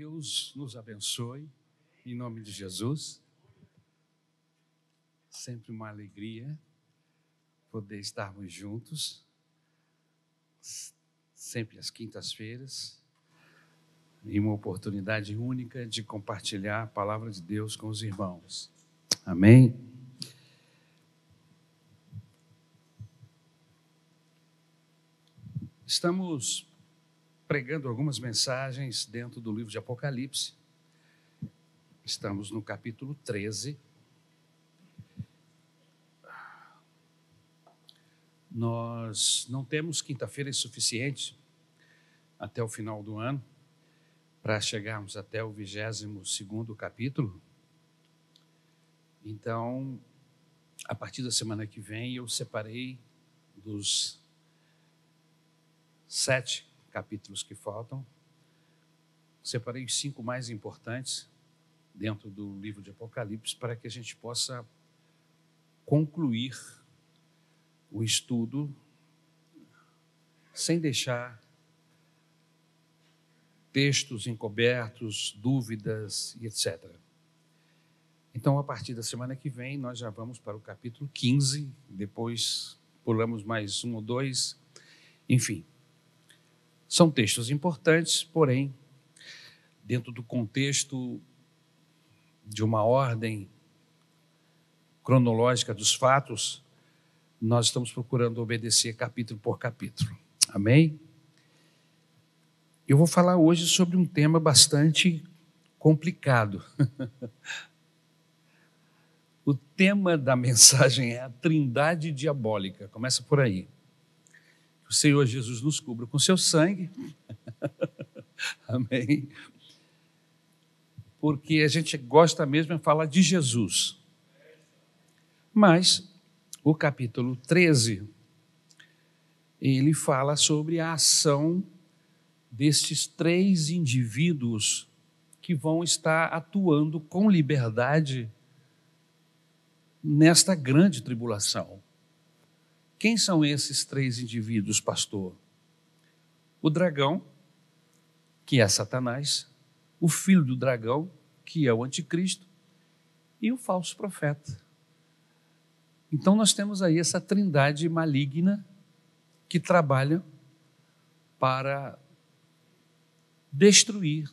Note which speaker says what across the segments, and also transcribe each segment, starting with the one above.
Speaker 1: Deus nos abençoe, em nome de Jesus. Sempre uma alegria poder estarmos juntos, sempre às quintas-feiras, e uma oportunidade única de compartilhar a palavra de Deus com os irmãos. Amém? Estamos pregando algumas mensagens dentro do livro de Apocalipse. Estamos no capítulo 13. Nós não temos quinta-feira suficiente até o final do ano para chegarmos até o 22 segundo capítulo. Então, a partir da semana que vem, eu separei dos sete capítulos que faltam. Separei os cinco mais importantes dentro do livro de Apocalipse para que a gente possa concluir o estudo sem deixar textos encobertos, dúvidas e etc. Então, a partir da semana que vem, nós já vamos para o capítulo 15, depois pulamos mais um ou dois, enfim. São textos importantes, porém, dentro do contexto de uma ordem cronológica dos fatos, nós estamos procurando obedecer capítulo por capítulo. Amém? Eu vou falar hoje sobre um tema bastante complicado. o tema da mensagem é a trindade diabólica. Começa por aí o Senhor Jesus nos cubra com seu sangue. Amém. Porque a gente gosta mesmo de falar de Jesus. Mas o capítulo 13 ele fala sobre a ação destes três indivíduos que vão estar atuando com liberdade nesta grande tribulação. Quem são esses três indivíduos, pastor? O dragão, que é Satanás, o filho do dragão, que é o anticristo, e o falso profeta. Então nós temos aí essa trindade maligna que trabalha para destruir,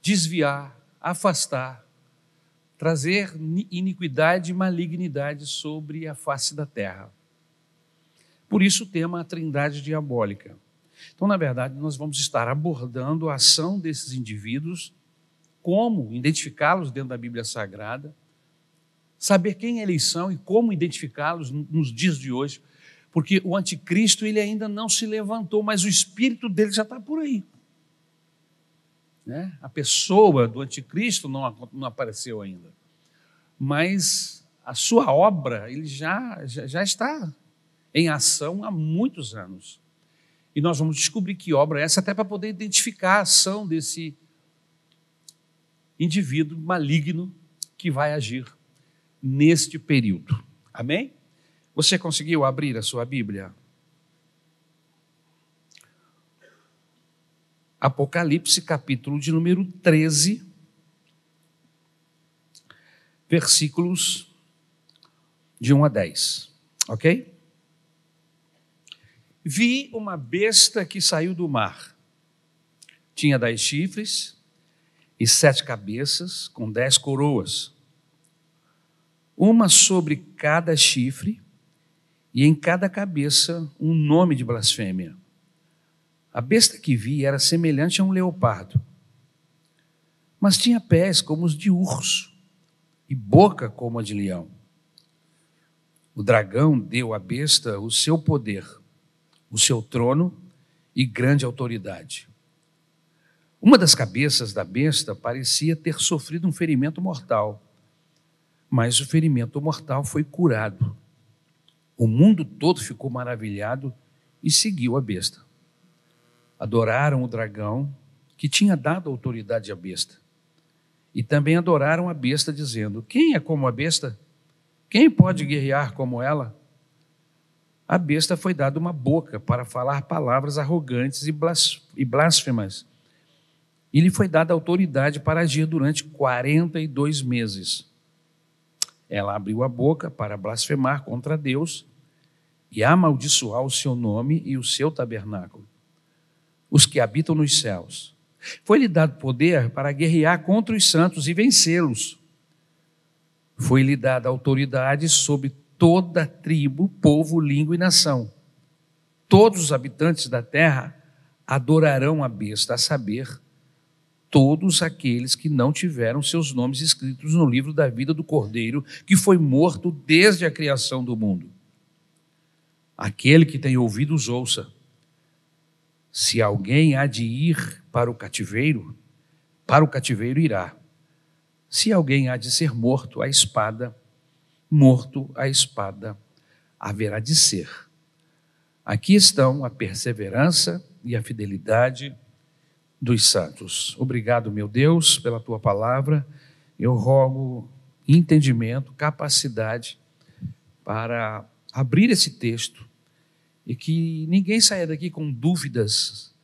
Speaker 1: desviar, afastar trazer iniquidade e malignidade sobre a face da terra. Por isso o tema a trindade diabólica. Então, na verdade, nós vamos estar abordando a ação desses indivíduos, como identificá-los dentro da Bíblia Sagrada, saber quem eles são e como identificá-los nos dias de hoje, porque o anticristo ele ainda não se levantou, mas o espírito dele já está por aí. Né? A pessoa do anticristo não, não apareceu ainda. Mas a sua obra ele já, já, já está em ação há muitos anos. E nós vamos descobrir que obra é essa, até para poder identificar a ação desse indivíduo maligno que vai agir neste período. Amém? Você conseguiu abrir a sua Bíblia? Apocalipse, capítulo de número 13, versículos de 1 a 10. Ok? Vi uma besta que saiu do mar. Tinha dez chifres e sete cabeças, com dez coroas. Uma sobre cada chifre, e em cada cabeça um nome de blasfêmia. A besta que vi era semelhante a um leopardo, mas tinha pés como os de urso e boca como a de leão. O dragão deu à besta o seu poder, o seu trono e grande autoridade. Uma das cabeças da besta parecia ter sofrido um ferimento mortal, mas o ferimento mortal foi curado. O mundo todo ficou maravilhado e seguiu a besta adoraram o dragão que tinha dado autoridade à besta. E também adoraram a besta, dizendo: Quem é como a besta? Quem pode guerrear como ela? A besta foi dada uma boca para falar palavras arrogantes e blasfemas. e lhe foi dada autoridade para agir durante 42 meses. Ela abriu a boca para blasfemar contra Deus e amaldiçoar o seu nome e o seu tabernáculo, os que habitam nos céus. Foi-lhe dado poder para guerrear contra os santos e vencê-los. Foi-lhe dada autoridade sobre toda tribo, povo, língua e nação. Todos os habitantes da terra adorarão a besta, a saber, todos aqueles que não tiveram seus nomes escritos no livro da vida do Cordeiro, que foi morto desde a criação do mundo. Aquele que tem ouvidos, ouça. Se alguém há de ir para o cativeiro, para o cativeiro irá. Se alguém há de ser morto, a espada, morto a espada haverá de ser. Aqui estão a perseverança e a fidelidade dos santos. Obrigado, meu Deus, pela tua palavra. Eu rogo entendimento, capacidade para abrir esse texto e que ninguém saia daqui com dúvidas,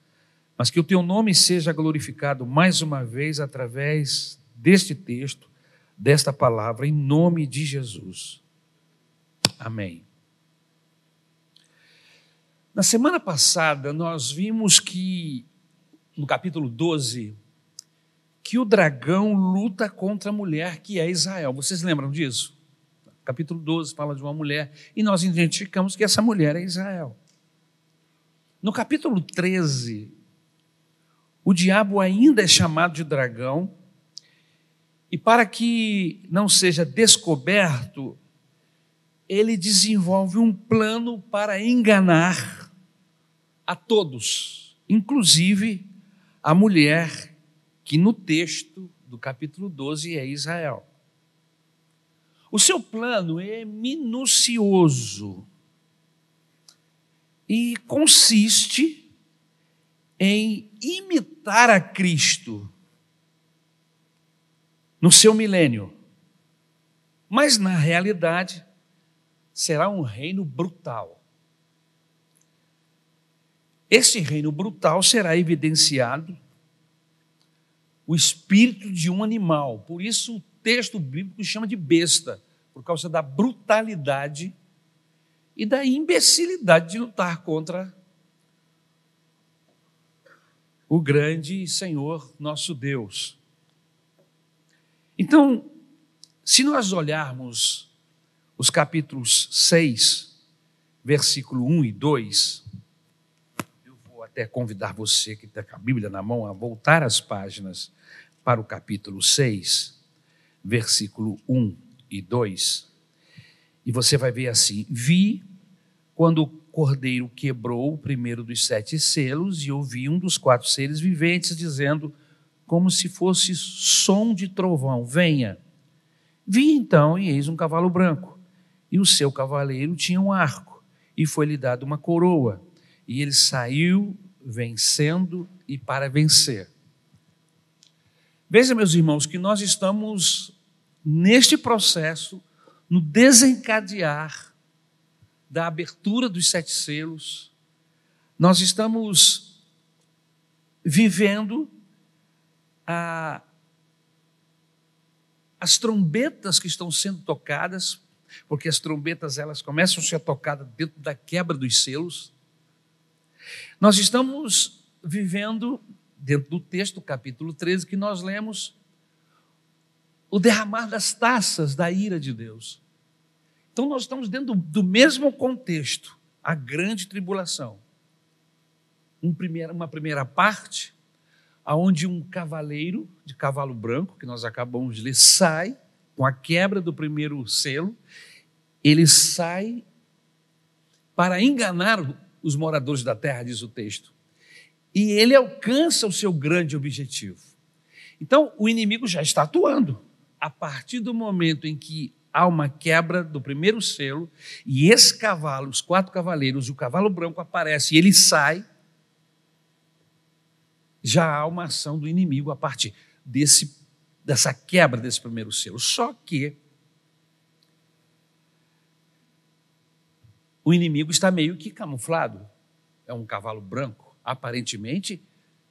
Speaker 1: mas que o teu nome seja glorificado mais uma vez através deste texto, desta palavra, em nome de Jesus. Amém. Na semana passada, nós vimos que no capítulo 12, que o dragão luta contra a mulher que é Israel. Vocês lembram disso? Capítulo 12 fala de uma mulher e nós identificamos que essa mulher é Israel. No capítulo 13, o diabo ainda é chamado de dragão, e para que não seja descoberto, ele desenvolve um plano para enganar a todos, inclusive a mulher que no texto do capítulo 12 é Israel. O seu plano é minucioso e consiste em imitar a Cristo no seu milênio. Mas na realidade será um reino brutal. Esse reino brutal será evidenciado o espírito de um animal. Por isso o texto bíblico chama de besta, por causa da brutalidade e da imbecilidade de lutar contra o grande Senhor nosso Deus. Então, se nós olharmos os capítulos 6, versículo 1 e 2, até convidar você que está com a Bíblia na mão a voltar as páginas para o capítulo 6, versículo 1 e 2. E você vai ver assim: Vi quando o cordeiro quebrou o primeiro dos sete selos e ouvi um dos quatro seres viventes dizendo, como se fosse som de trovão: Venha. Vi então, e eis um cavalo branco, e o seu cavaleiro tinha um arco, e foi-lhe dado uma coroa e ele saiu vencendo e para vencer. Veja, meus irmãos, que nós estamos neste processo, no desencadear da abertura dos sete selos, nós estamos vivendo a, as trombetas que estão sendo tocadas, porque as trombetas elas começam a ser tocadas dentro da quebra dos selos. Nós estamos vivendo, dentro do texto, capítulo 13, que nós lemos, o derramar das taças da ira de Deus. Então, nós estamos dentro do, mesmo contexto, a grande tribulação. Um uma primeira parte, aonde um cavaleiro de cavalo branco, que nós acabamos de ler, sai com a quebra do primeiro selo, ele sai para enganar os moradores da terra, diz o texto. E ele alcança o seu grande objetivo. Então, o inimigo já está atuando. A partir do momento em que há uma quebra do primeiro selo, e esse cavalo, os quatro cavaleiros, o cavalo branco aparece e ele sai, já há uma ação do inimigo a partir desse, dessa quebra desse primeiro selo. Só que o inimigo está meio que camuflado. É um cavalo branco, aparentemente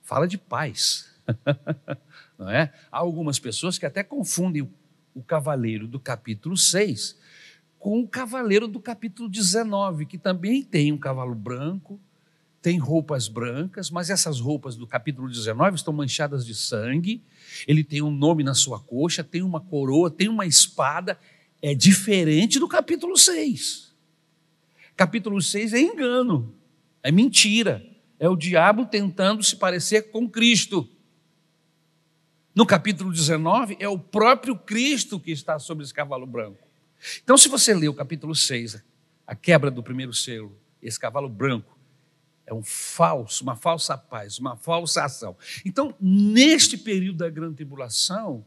Speaker 1: fala de paz. Não é? Há algumas pessoas que até confundem o cavaleiro do capítulo 6 com o cavaleiro do capítulo 19, que também tem um cavalo branco, tem roupas brancas, mas essas roupas do capítulo 19 estão manchadas de sangue. Ele tem um nome na sua coxa, tem uma coroa, tem uma espada. É diferente do capítulo 6. Capítulo 6 é engano, é mentira. É o diabo tentando se parecer com Cristo. No capítulo 19, é o próprio Cristo que está sobre esse cavalo branco. Então, se você ler o capítulo 6, a quebra do primeiro selo, esse cavalo branco, é um falso, uma falsa paz, uma falsa ação. Então, neste período da grande tribulação,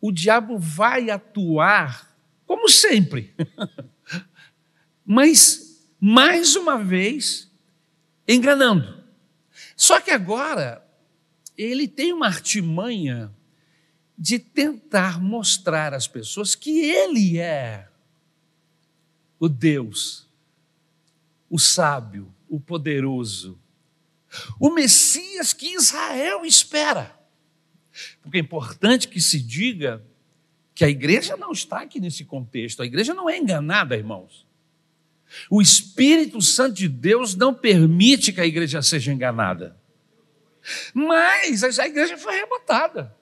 Speaker 1: o diabo vai atuar como sempre. Mas, mais uma vez, enganando. Só que agora, ele tem uma artimanha de tentar mostrar às pessoas que ele é o Deus, o sábio, o poderoso, o Messias que Israel espera. Porque é importante que se diga que a igreja não está aqui nesse contexto, a igreja não é enganada, irmãos. O Espírito Santo de Deus não permite que a igreja seja enganada. Mas a igreja foi arrebatada.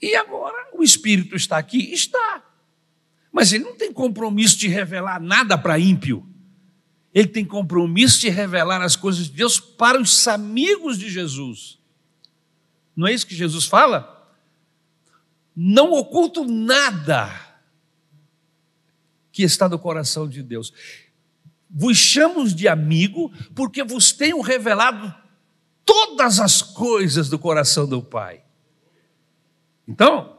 Speaker 1: E agora o Espírito está aqui? Está. Mas ele não tem compromisso de revelar nada para ímpio. Ele tem compromisso de revelar as coisas de Deus para os amigos de Jesus. Não é isso que Jesus fala? Não oculto nada que está no coração de Deus. Vos chamo de amigo porque vos tenho revelado todas as coisas do coração do Pai. Então,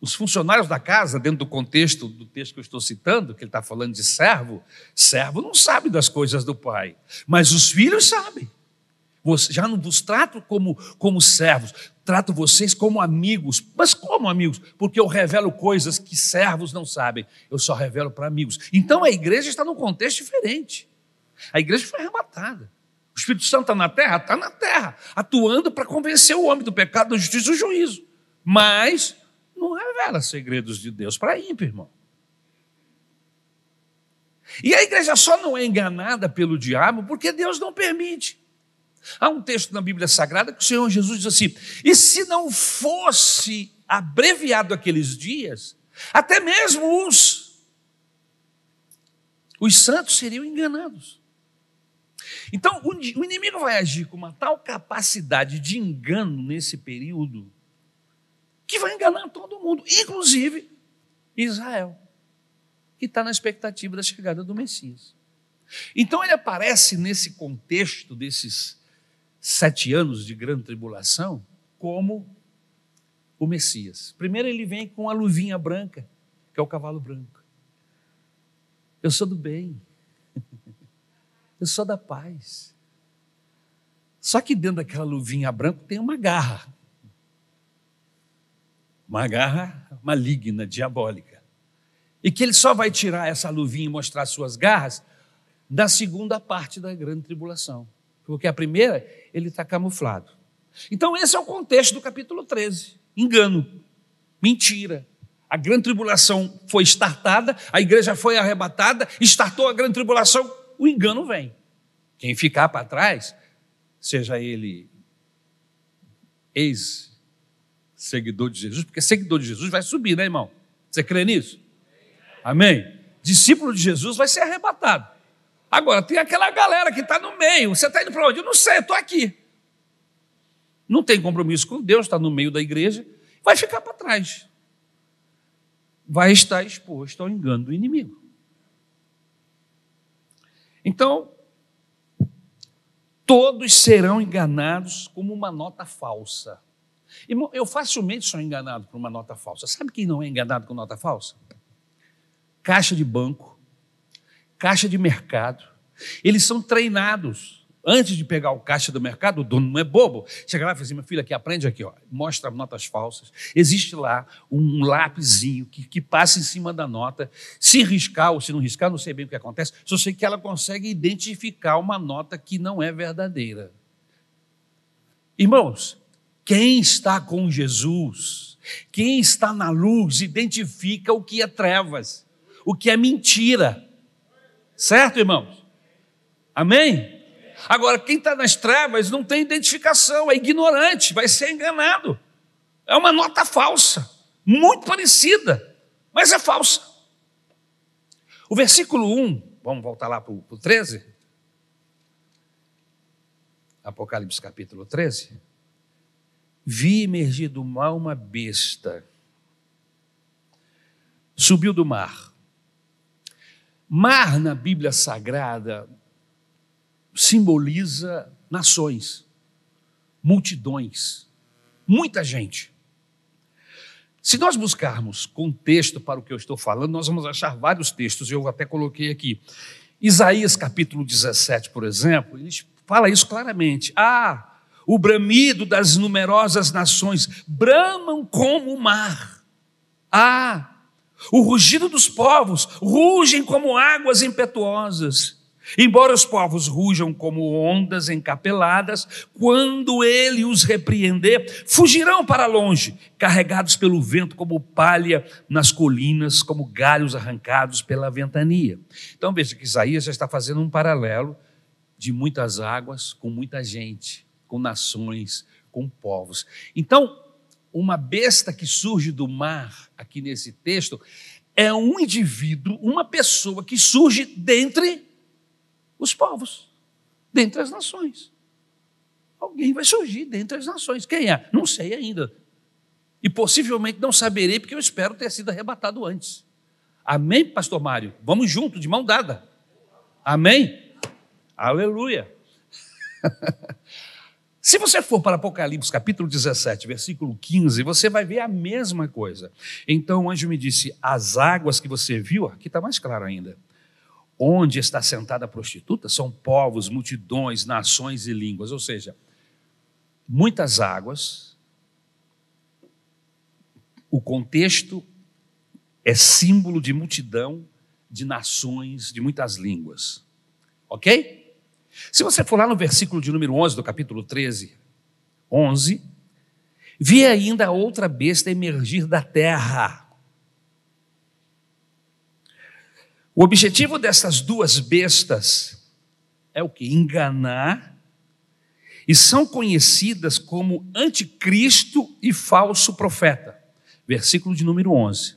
Speaker 1: os funcionários da casa, dentro do contexto do texto que eu estou citando, que ele está falando de servo, servo não sabe das coisas do pai, mas os filhos sabem. Já não vos trato como, como servos, trato vocês como amigos. Mas como amigos? Porque eu revelo coisas que servos não sabem, eu só revelo para amigos. Então a igreja está num contexto diferente. A igreja foi arrematada. O Espírito Santo está na terra? Está na terra, atuando para convencer o homem do pecado, da justiça e do juízo mas não revela segredos de Deus para ímpio, irmão. E a igreja só não é enganada pelo diabo porque Deus não permite. Há um texto na Bíblia Sagrada que o Senhor Jesus diz assim: e se não fosse abreviado aqueles dias, até mesmo os, os santos seriam enganados. Então, o inimigo vai agir com uma tal capacidade de engano nesse período, que vai enganar todo mundo, inclusive Israel, que está na expectativa da chegada do Messias. Então ele aparece nesse contexto desses sete anos de grande tribulação como o Messias. Primeiro ele vem com a luvinha branca, que é o cavalo branco. Eu sou do bem. Eu sou da paz. Só que dentro daquela luvinha branca tem uma garra uma garra maligna, diabólica. E que ele só vai tirar essa luvinha e mostrar suas garras da segunda parte da grande tribulação. Porque a primeira, ele está camuflado. Então, esse é o contexto do capítulo 13: engano, mentira. A grande tribulação foi startada, a igreja foi arrebatada, startou a grande tribulação, o engano vem. Quem ficar para trás, seja ele ex seguidor de Jesus, porque seguidor de Jesus vai subir, né, irmão? Você crê nisso? Amém? Discípulo de Jesus vai ser arrebatado. Agora, tem aquela galera que está no meio. Você está indo para onde? Eu não sei, estou aqui. Não tem compromisso com Deus, está no meio da igreja, vai ficar para trás. Vai estar exposto ao engano do inimigo. Então, todos serão enganados como uma nota falsa. Irmão, eu facilmente sou enganado por uma nota falsa. Sabe quem não é enganado com nota falsa? Caixa de banco, caixa de mercado. Eles são treinados. Antes de pegar o caixa do mercado, o dono não é bobo. Chega lá e fala assim: meu filho, aqui, aprende aqui, ó. mostra notas falsas. Existe lá um lápisinho que, que passa em cima da nota. Se riscar ou se não riscar, não sei bem o que acontece. Só sei que ela consegue identificar uma nota que não é verdadeira. Irmãos, quem está com Jesus, quem está na luz, identifica o que é trevas, o que é mentira. Certo, irmãos? Amém? Agora, quem está nas trevas não tem identificação, é ignorante, vai ser enganado. É uma nota falsa, muito parecida, mas é falsa. O versículo 1, vamos voltar lá para o 13. Apocalipse capítulo 13. Vi emergir do mar uma besta. Subiu do mar. Mar na Bíblia Sagrada simboliza nações, multidões, muita gente. Se nós buscarmos contexto para o que eu estou falando, nós vamos achar vários textos, eu até coloquei aqui. Isaías capítulo 17, por exemplo, ele fala isso claramente. Ah, o bramido das numerosas nações bramam como o mar. Ah, o rugido dos povos rugem como águas impetuosas. Embora os povos rujam como ondas encapeladas, quando ele os repreender, fugirão para longe, carregados pelo vento como palha nas colinas, como galhos arrancados pela ventania. Então veja que Isaías já está fazendo um paralelo de muitas águas com muita gente, com nações, com povos. Então, uma besta que surge do mar, aqui nesse texto, é um indivíduo, uma pessoa que surge dentre os povos, dentre as nações. Alguém vai surgir dentre as nações. Quem é? Não sei ainda. E possivelmente não saberei, porque eu espero ter sido arrebatado antes. Amém, Pastor Mário? Vamos junto, de mão dada. Amém? Aleluia. Se você for para Apocalipse capítulo 17, versículo 15, você vai ver a mesma coisa. Então o anjo me disse: As águas que você viu, aqui está mais claro ainda onde está sentada a prostituta são povos, multidões, nações e línguas, ou seja, muitas águas. O contexto é símbolo de multidão, de nações, de muitas línguas. Ok? Se você for lá no versículo de número 11 do capítulo 13, 11, vi ainda outra besta emergir da terra O objetivo dessas duas bestas é o que? Enganar, e são conhecidas como anticristo e falso profeta. Versículo de número 11.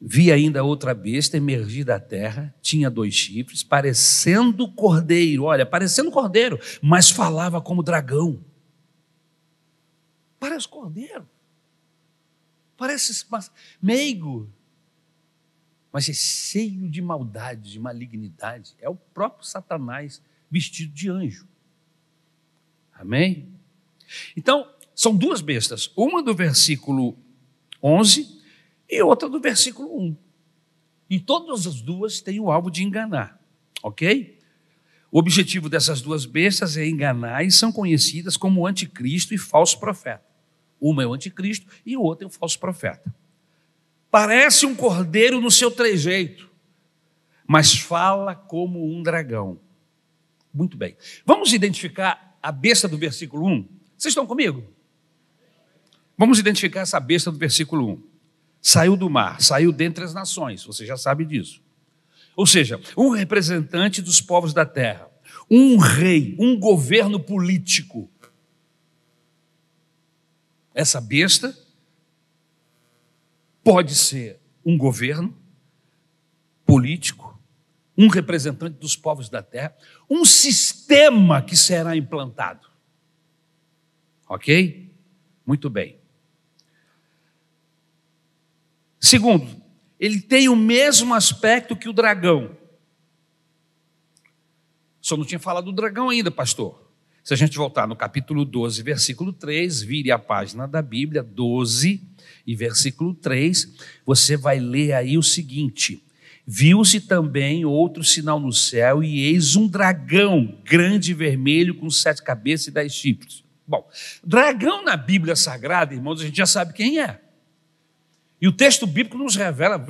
Speaker 1: Vi ainda outra besta emergir da terra, tinha dois chifres, parecendo cordeiro, olha, parecendo cordeiro, mas falava como dragão. Parece cordeiro. Parece meigo, mas é cheio de maldade, de malignidade. É o próprio Satanás vestido de anjo. Amém? Então, são duas bestas, uma do versículo 11 e outra do versículo 1. E todas as duas têm o alvo de enganar, ok? O objetivo dessas duas bestas é enganar e são conhecidas como anticristo e falso profeta. Uma é o anticristo e o outro é o falso profeta. Parece um cordeiro no seu trejeito, mas fala como um dragão. Muito bem. Vamos identificar a besta do versículo 1? Vocês estão comigo? Vamos identificar essa besta do versículo 1. Saiu do mar, saiu dentre as nações, você já sabe disso. Ou seja, um representante dos povos da terra, um rei, um governo político. Essa besta Pode ser um governo político, um representante dos povos da terra, um sistema que será implantado. Ok? Muito bem. Segundo, ele tem o mesmo aspecto que o dragão. Só não tinha falado do dragão ainda, pastor. Se a gente voltar no capítulo 12, versículo 3, vire a página da Bíblia, 12, e versículo 3, você vai ler aí o seguinte: Viu-se também outro sinal no céu, e eis um dragão grande e vermelho com sete cabeças e dez chifres. Bom, dragão na Bíblia Sagrada, irmãos, a gente já sabe quem é. E o texto bíblico nos revela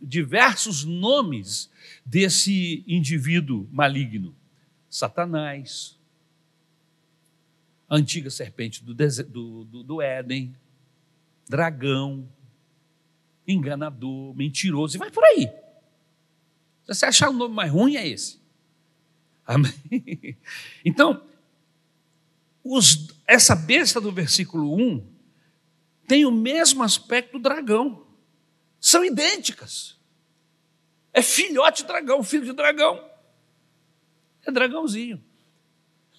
Speaker 1: diversos nomes desse indivíduo maligno: Satanás, a antiga serpente do, do, do, do Éden, dragão, enganador, mentiroso, e vai por aí. Se você achar um nome mais ruim, é esse. Amém? Então, os, essa besta do versículo 1 tem o mesmo aspecto do dragão. São idênticas. É filhote de dragão, filho de dragão. É dragãozinho.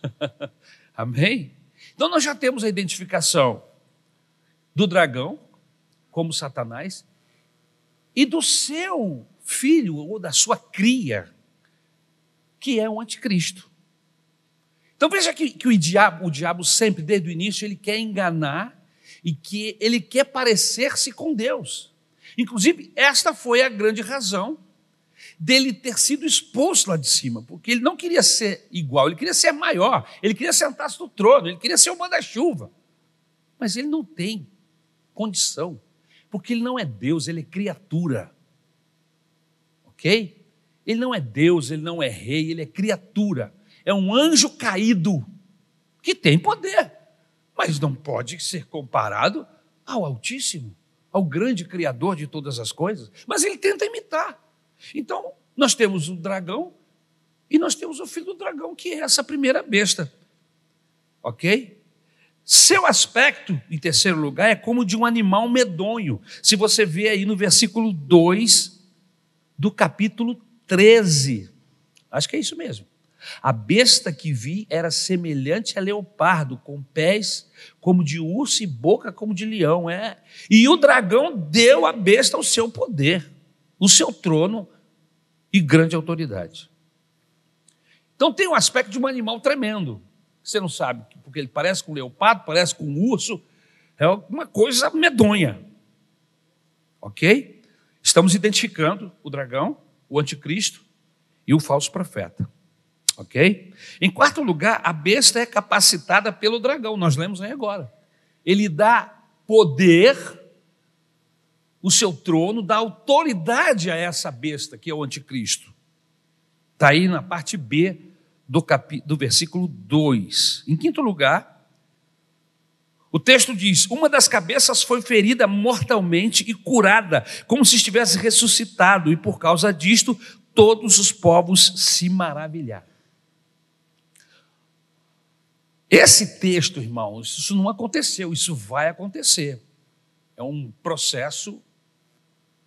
Speaker 1: Amém? Então nós já temos a identificação do dragão como Satanás e do seu filho ou da sua cria, que é o anticristo. Então veja que, que o, diabo, o diabo sempre, desde o início, ele quer enganar e que ele quer parecer-se com Deus. Inclusive, esta foi a grande razão dele ter sido expulso lá de cima, porque ele não queria ser igual, ele queria ser maior, ele queria sentar-se no trono, ele queria ser o manda-chuva. Mas ele não tem condição, porque ele não é Deus, ele é criatura. Ok? Ele não é Deus, ele não é rei, ele é criatura. É um anjo caído que tem poder, mas não pode ser comparado ao Altíssimo, ao grande Criador de todas as coisas. Mas ele tenta imitar. Então, nós temos o dragão e nós temos o filho do dragão, que é essa primeira besta. Ok? Seu aspecto, em terceiro lugar, é como de um animal medonho. Se você vê aí no versículo 2 do capítulo 13, acho que é isso mesmo. A besta que vi era semelhante a leopardo, com pés como de urso e boca como de leão. É. E o dragão deu à besta o seu poder o seu trono e grande autoridade. Então tem um aspecto de um animal tremendo. Você não sabe, porque ele parece com um leopardo, parece com um urso, é uma coisa medonha. Ok? Estamos identificando o dragão, o anticristo e o falso profeta. Ok? Em quarto lugar, a besta é capacitada pelo dragão, nós lemos aí agora. Ele dá poder o seu trono, dá autoridade a essa besta que é o anticristo. Está aí na parte B do, capi, do versículo 2. Em quinto lugar, o texto diz: Uma das cabeças foi ferida mortalmente e curada, como se estivesse ressuscitado, e por causa disto todos os povos se maravilharam. Esse texto, irmãos, isso não aconteceu, isso vai acontecer. É um processo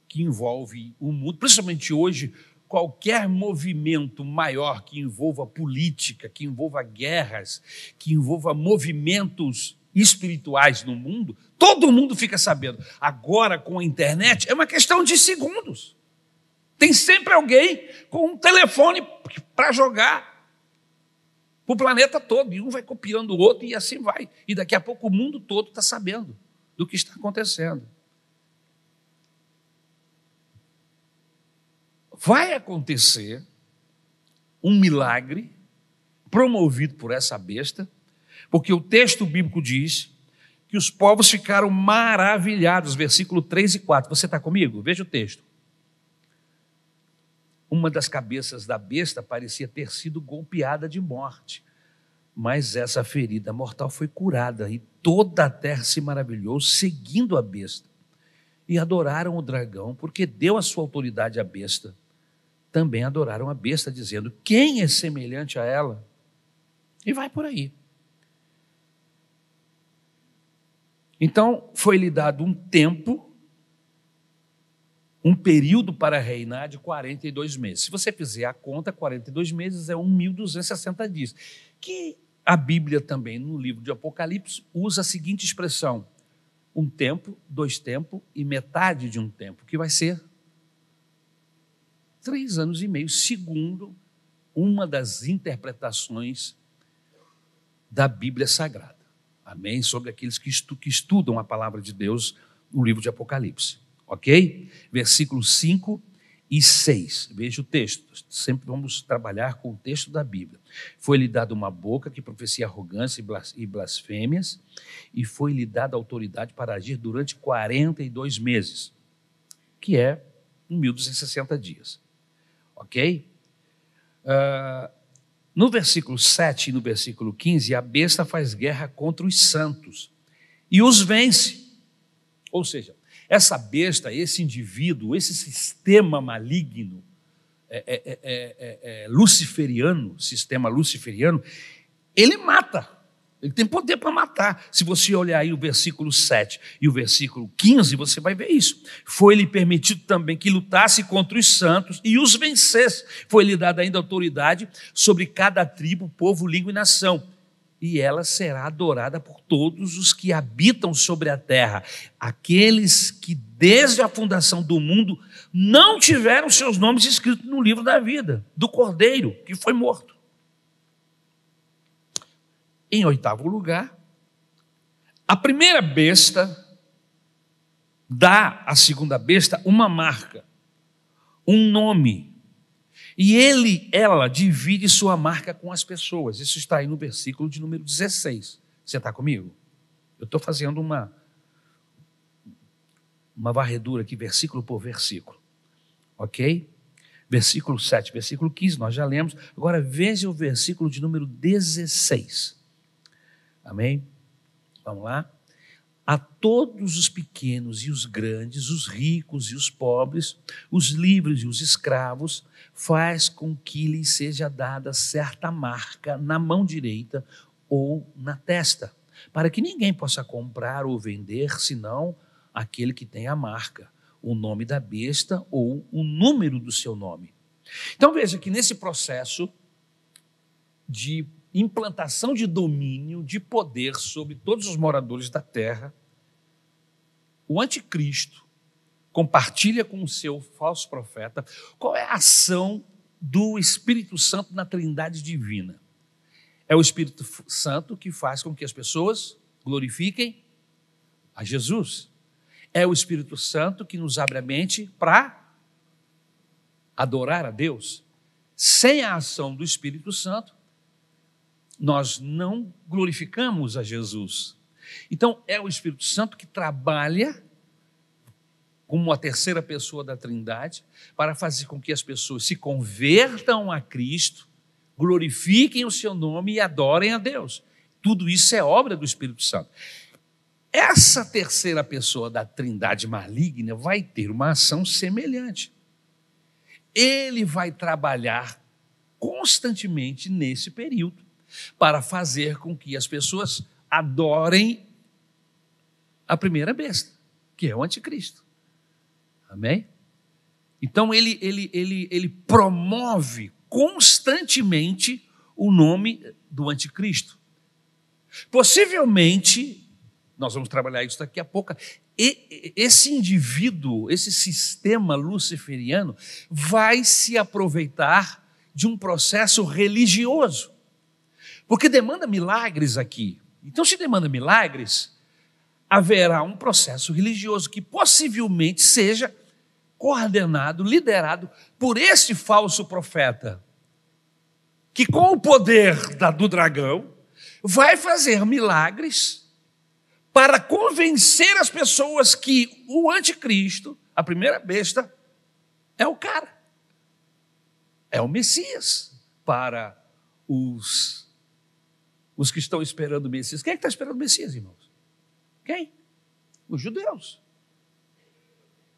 Speaker 1: que envolve o mundo, principalmente hoje, qualquer movimento maior que envolva política, que envolva guerras, que envolva movimentos espirituais no mundo, todo mundo fica sabendo. Agora, com a internet, é uma questão de segundos. Tem sempre alguém com um telefone para jogar o planeta todo, e um vai copiando o outro e assim vai. E daqui a pouco o mundo todo está sabendo do que está acontecendo. vai acontecer um milagre promovido por essa besta, porque o texto bíblico diz que os povos ficaram maravilhados, versículo 3 e 4. Você está comigo? Veja o texto. Uma das cabeças da besta parecia ter sido golpeada de morte, mas essa ferida mortal foi curada e toda a terra se maravilhou, seguindo a besta. E adoraram o dragão, porque deu a sua autoridade à besta também adoraram a besta, dizendo: Quem é semelhante a ela? E vai por aí. Então, foi-lhe dado um tempo, um período para reinar de 42 meses. Se você fizer a conta, 42 meses é 1.260 dias. Que a Bíblia também, no livro de Apocalipse, usa a seguinte expressão: um tempo, dois tempos e metade de um tempo, que vai ser três anos e meio, segundo uma das interpretações da Bíblia Sagrada. Amém? Sobre aqueles que, que estudam a palavra de Deus no livro de Apocalipse. Ok? Versículos 5 e 6. Veja o texto. Sempre vamos trabalhar com o texto da Bíblia. Foi-lhe dada uma boca que profecia arrogância e blasfêmias, e foi-lhe dada autoridade para agir durante 42 meses, que é 1.260 dias ok? Uh, No versículo 7 e no versículo 15, a besta faz guerra contra os santos e os vence. Ou seja, essa besta, esse indivíduo, esse sistema maligno, é, é, é, luciferiano, sistema luciferiano, ele mata. Ele tem poder para matar. Se você olhar aí o versículo 7 e o versículo 15, você vai ver isso. Foi-lhe permitido também que lutasse contra os santos e os vencesse. Foi-lhe dada ainda autoridade sobre cada tribo, povo, língua e nação. E ela será adorada por todos os que habitam sobre a terra, aqueles que desde a fundação do mundo não tiveram seus nomes escritos no livro da vida, do Cordeiro, que foi morto. Em oitavo lugar, a primeira besta dá à segunda besta uma marca, um nome. E ele, ela, divide sua marca com as pessoas. Isso está aí no versículo de número 16. Você está comigo? Eu estou fazendo uma, uma varredura aqui, versículo por versículo. Ok? Versículo 7, versículo 15, nós já lemos. Agora veja o versículo de número 16. Amém? Vamos lá? A todos os pequenos e os grandes, os ricos e os pobres, os livres e os escravos, faz com que lhes seja dada certa marca na mão direita ou na testa, para que ninguém possa comprar ou vender senão aquele que tem a marca, o nome da besta ou o número do seu nome. Então veja que nesse processo de implantação de domínio, de poder sobre todos os moradores da terra, o anticristo compartilha com o seu falso profeta qual é a ação do Espírito Santo na Trindade divina. É o Espírito Santo que faz com que as pessoas glorifiquem a Jesus. É o Espírito Santo que nos abre a mente para adorar a Deus. Sem a ação do Espírito Santo, nós não glorificamos a Jesus. Então, é o Espírito Santo que trabalha como a terceira pessoa da Trindade para fazer com que as pessoas se convertam a Cristo, glorifiquem o seu nome e adorem a Deus. Tudo isso é obra do Espírito Santo. Essa terceira pessoa da Trindade maligna vai ter uma ação semelhante. Ele vai trabalhar constantemente nesse período para fazer com que as pessoas adorem a primeira besta, que é o anticristo. Amém? Então ele, ele, ele, ele promove constantemente o nome do anticristo. Possivelmente, nós vamos trabalhar isso daqui a pouco, esse indivíduo, esse sistema luciferiano, vai se aproveitar de um processo religioso. Porque demanda milagres aqui. Então, se demanda milagres, haverá um processo religioso que possivelmente seja coordenado, liderado por esse falso profeta, que com o poder da, do dragão vai fazer milagres para convencer as pessoas que o anticristo, a primeira besta, é o cara, é o Messias para os os que estão esperando o Messias. Quem é que está esperando o Messias, irmãos? Quem? Os judeus.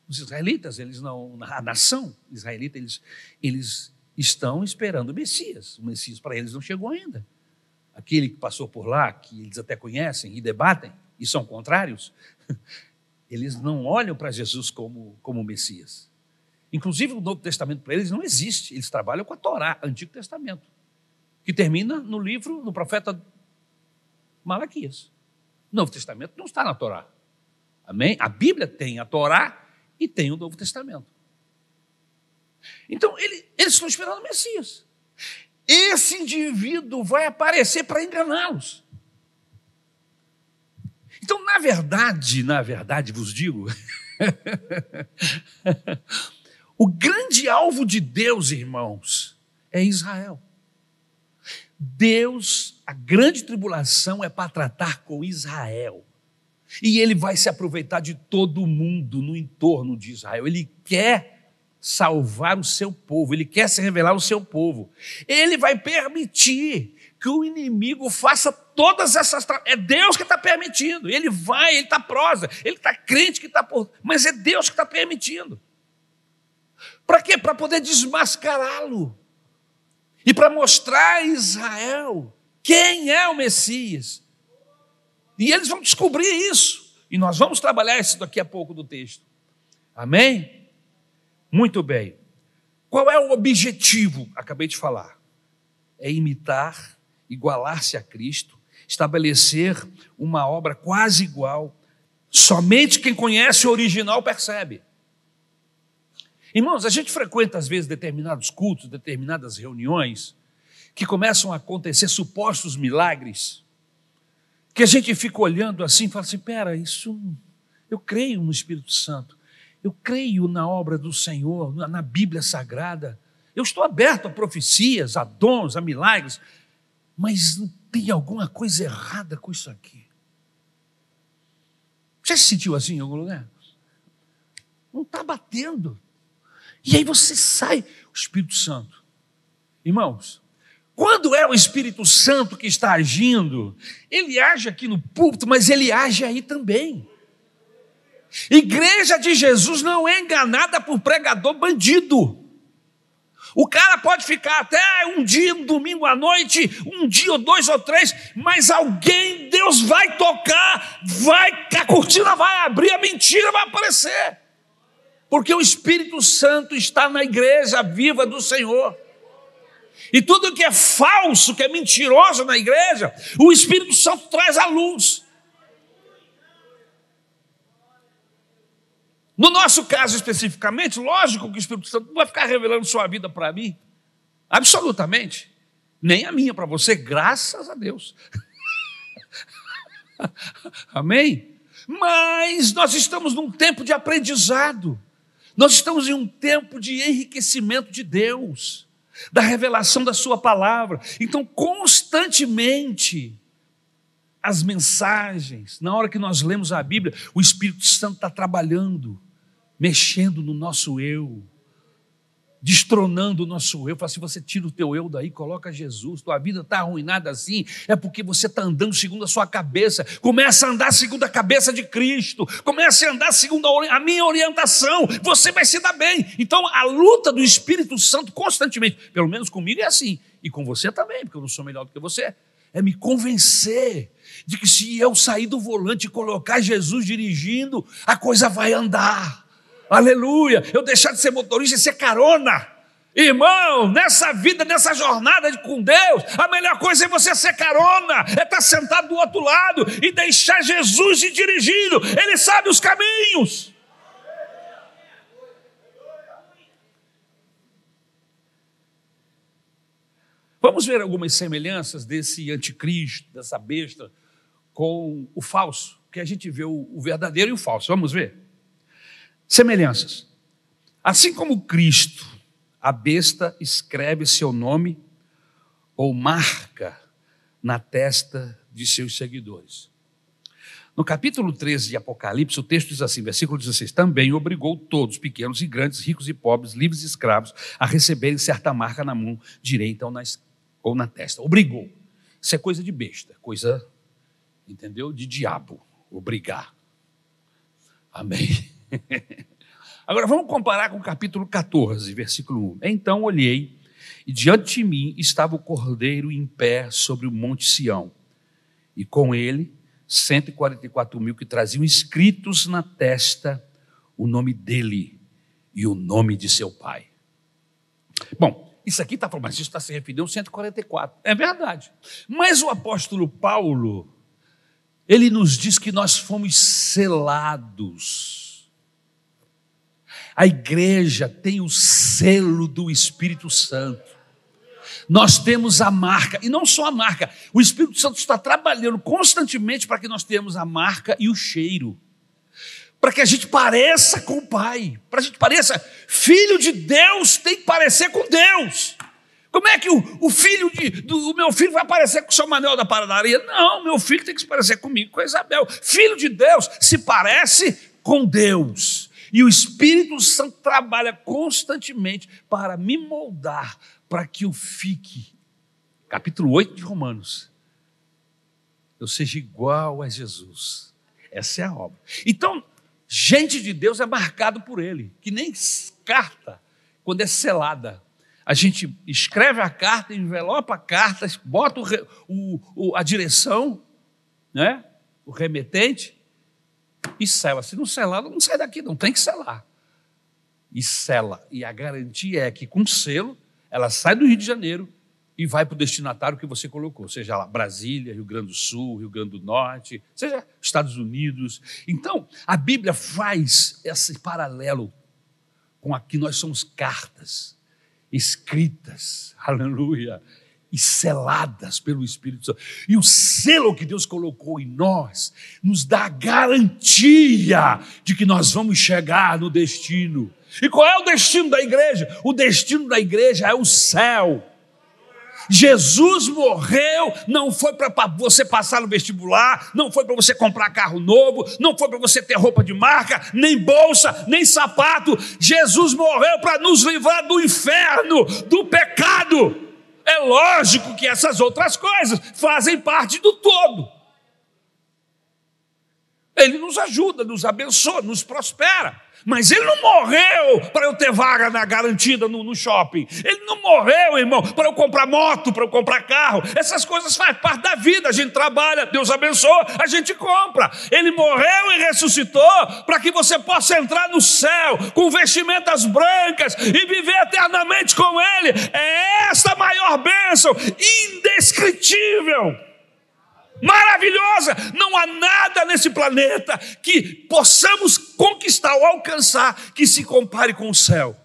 Speaker 1: Os israelitas, eles não, a nação israelita, eles, eles estão esperando o Messias. O Messias para eles não chegou ainda. Aquele que passou por lá, que eles até conhecem e debatem, e são contrários, eles não olham para Jesus como, como Messias. Inclusive, o Novo Testamento para eles não existe. Eles trabalham com a Torá, Antigo Testamento, que termina no livro, no profeta Malaquias. O Novo Testamento não está na Torá. Amém? A Bíblia tem a Torá e tem o Novo Testamento. Então, ele, eles estão esperando o Messias. Esse indivíduo vai aparecer para enganá-los. Então, na verdade, na verdade, vos digo, o grande alvo de Deus, irmãos, é Israel. Deus, a grande tribulação é para tratar com Israel. E ele vai se aproveitar de todo mundo no entorno de Israel. Ele quer salvar o seu povo, ele quer se revelar ao seu povo. Ele vai permitir que o inimigo faça todas essas. É Deus que está permitindo. Ele vai, ele está prosa, ele está crente que está por. Mas é Deus que está permitindo. Para quê? Para poder desmascará-lo. E para mostrar a Israel quem é o Messias. E eles vão descobrir isso. E nós vamos trabalhar isso daqui a pouco do texto. Amém? Muito bem. Qual é o objetivo? Acabei de falar. É imitar igualar-se a Cristo, estabelecer uma obra quase igual. Somente quem conhece o original percebe. Irmãos, a gente frequenta às vezes determinados cultos, determinadas reuniões, que começam a acontecer supostos milagres, que a gente fica olhando assim e fala assim: pera, isso. Eu creio no Espírito Santo, eu creio na obra do Senhor, na Bíblia Sagrada, eu estou aberto a profecias, a dons, a milagres, mas tem alguma coisa errada com isso aqui. Já se sentiu assim em algum lugar? Não está batendo. E aí você sai, o Espírito Santo. Irmãos, quando é o Espírito Santo que está agindo, ele age aqui no púlpito, mas ele age aí também. Igreja de Jesus não é enganada por pregador bandido. O cara pode ficar até um dia, um domingo à noite, um dia ou dois ou três, mas alguém, Deus vai tocar, vai, a cortina vai abrir, a mentira vai aparecer. Porque o Espírito Santo está na igreja viva do Senhor. E tudo que é falso, que é mentiroso na igreja, o Espírito Santo traz à luz. No nosso caso especificamente, lógico que o Espírito Santo não vai ficar revelando sua vida para mim. Absolutamente. Nem a minha para você, graças a Deus. Amém? Mas nós estamos num tempo de aprendizado. Nós estamos em um tempo de enriquecimento de Deus, da revelação da Sua palavra. Então, constantemente, as mensagens, na hora que nós lemos a Bíblia, o Espírito Santo está trabalhando, mexendo no nosso eu, destronando o nosso eu. Fala assim: você tira o teu eu daí, coloca Jesus, tua vida está arruinada assim, é porque você está andando segundo a sua cabeça. Começa a andar segundo a cabeça de Cristo, comece a andar segundo a, a minha orientação, você vai se dar bem. Então a luta do Espírito Santo constantemente, pelo menos comigo é assim, e com você também, porque eu não sou melhor do que você é me convencer de que se eu sair do volante e colocar Jesus dirigindo, a coisa vai andar. Aleluia! Eu deixar de ser motorista e ser carona. Irmão, nessa vida, nessa jornada com Deus, a melhor coisa é você ser carona, é estar sentado do outro lado e deixar Jesus ir dirigindo. Ele sabe os caminhos. Vamos ver algumas semelhanças desse anticristo, dessa besta, com o falso, que a gente vê o verdadeiro e o falso. Vamos ver? Semelhanças. Assim como Cristo, a besta escreve seu nome ou marca na testa de seus seguidores. No capítulo 13 de Apocalipse, o texto diz assim, versículo 16: Também obrigou todos, pequenos e grandes, ricos e pobres, livres e escravos, a receberem certa marca na mão direita ou na ou na testa. Obrigou. Isso é coisa de besta, coisa, entendeu? De diabo. Obrigar. Amém. Agora vamos comparar com o capítulo 14, versículo 1. Então olhei, e diante de mim estava o cordeiro em pé sobre o monte Sião, e com ele 144 mil que traziam escritos na testa o nome dele e o nome de seu pai. Bom, isso aqui está falando, mas isso está se referindo a 144. É verdade. Mas o apóstolo Paulo, ele nos diz que nós fomos selados. A igreja tem o selo do Espírito Santo. Nós temos a marca, e não só a marca, o Espírito Santo está trabalhando constantemente para que nós tenhamos a marca e o cheiro para que a gente pareça com o Pai, para a gente pareça, filho de Deus tem que parecer com Deus. Como é que o, o filho de, do o meu filho vai parecer com o seu Manuel da Paradaria? Não, meu filho tem que se parecer comigo, com a Isabel. Filho de Deus se parece com Deus. E o Espírito Santo trabalha constantemente para me moldar, para que eu fique, capítulo 8 de Romanos, eu seja igual a Jesus. Essa é a obra. Então, gente de Deus é marcado por ele, que nem carta, quando é selada. A gente escreve a carta, envelopa a carta, bota o, o, a direção, né? o remetente, e sela. Se não selar, não sai daqui, não tem que selar. E sela. E a garantia é que com selo, ela sai do Rio de Janeiro e vai para o destinatário que você colocou, seja lá Brasília, Rio Grande do Sul, Rio Grande do Norte, seja Estados Unidos. Então, a Bíblia faz esse paralelo com aqui nós somos cartas escritas, aleluia, e seladas pelo Espírito Santo. E o selo que Deus colocou em nós nos dá a garantia de que nós vamos chegar no destino. E qual é o destino da igreja? O destino da igreja é o céu. Jesus morreu, não foi para você passar no vestibular, não foi para você comprar carro novo, não foi para você ter roupa de marca, nem bolsa, nem sapato. Jesus morreu para nos livrar do inferno, do pecado. É lógico que essas outras coisas fazem parte do todo. Ele nos ajuda, nos abençoa, nos prospera. Mas ele não morreu para eu ter vaga na garantida no, no shopping. Ele não morreu, irmão, para eu comprar moto, para eu comprar carro. Essas coisas fazem parte da vida. A gente trabalha, Deus abençoa, a gente compra. Ele morreu e ressuscitou para que você possa entrar no céu com vestimentas brancas e viver eternamente com Ele. É esta a maior bênção, indescritível maravilhosa. Não há nada nesse planeta que possamos conquistar ou alcançar que se compare com o céu.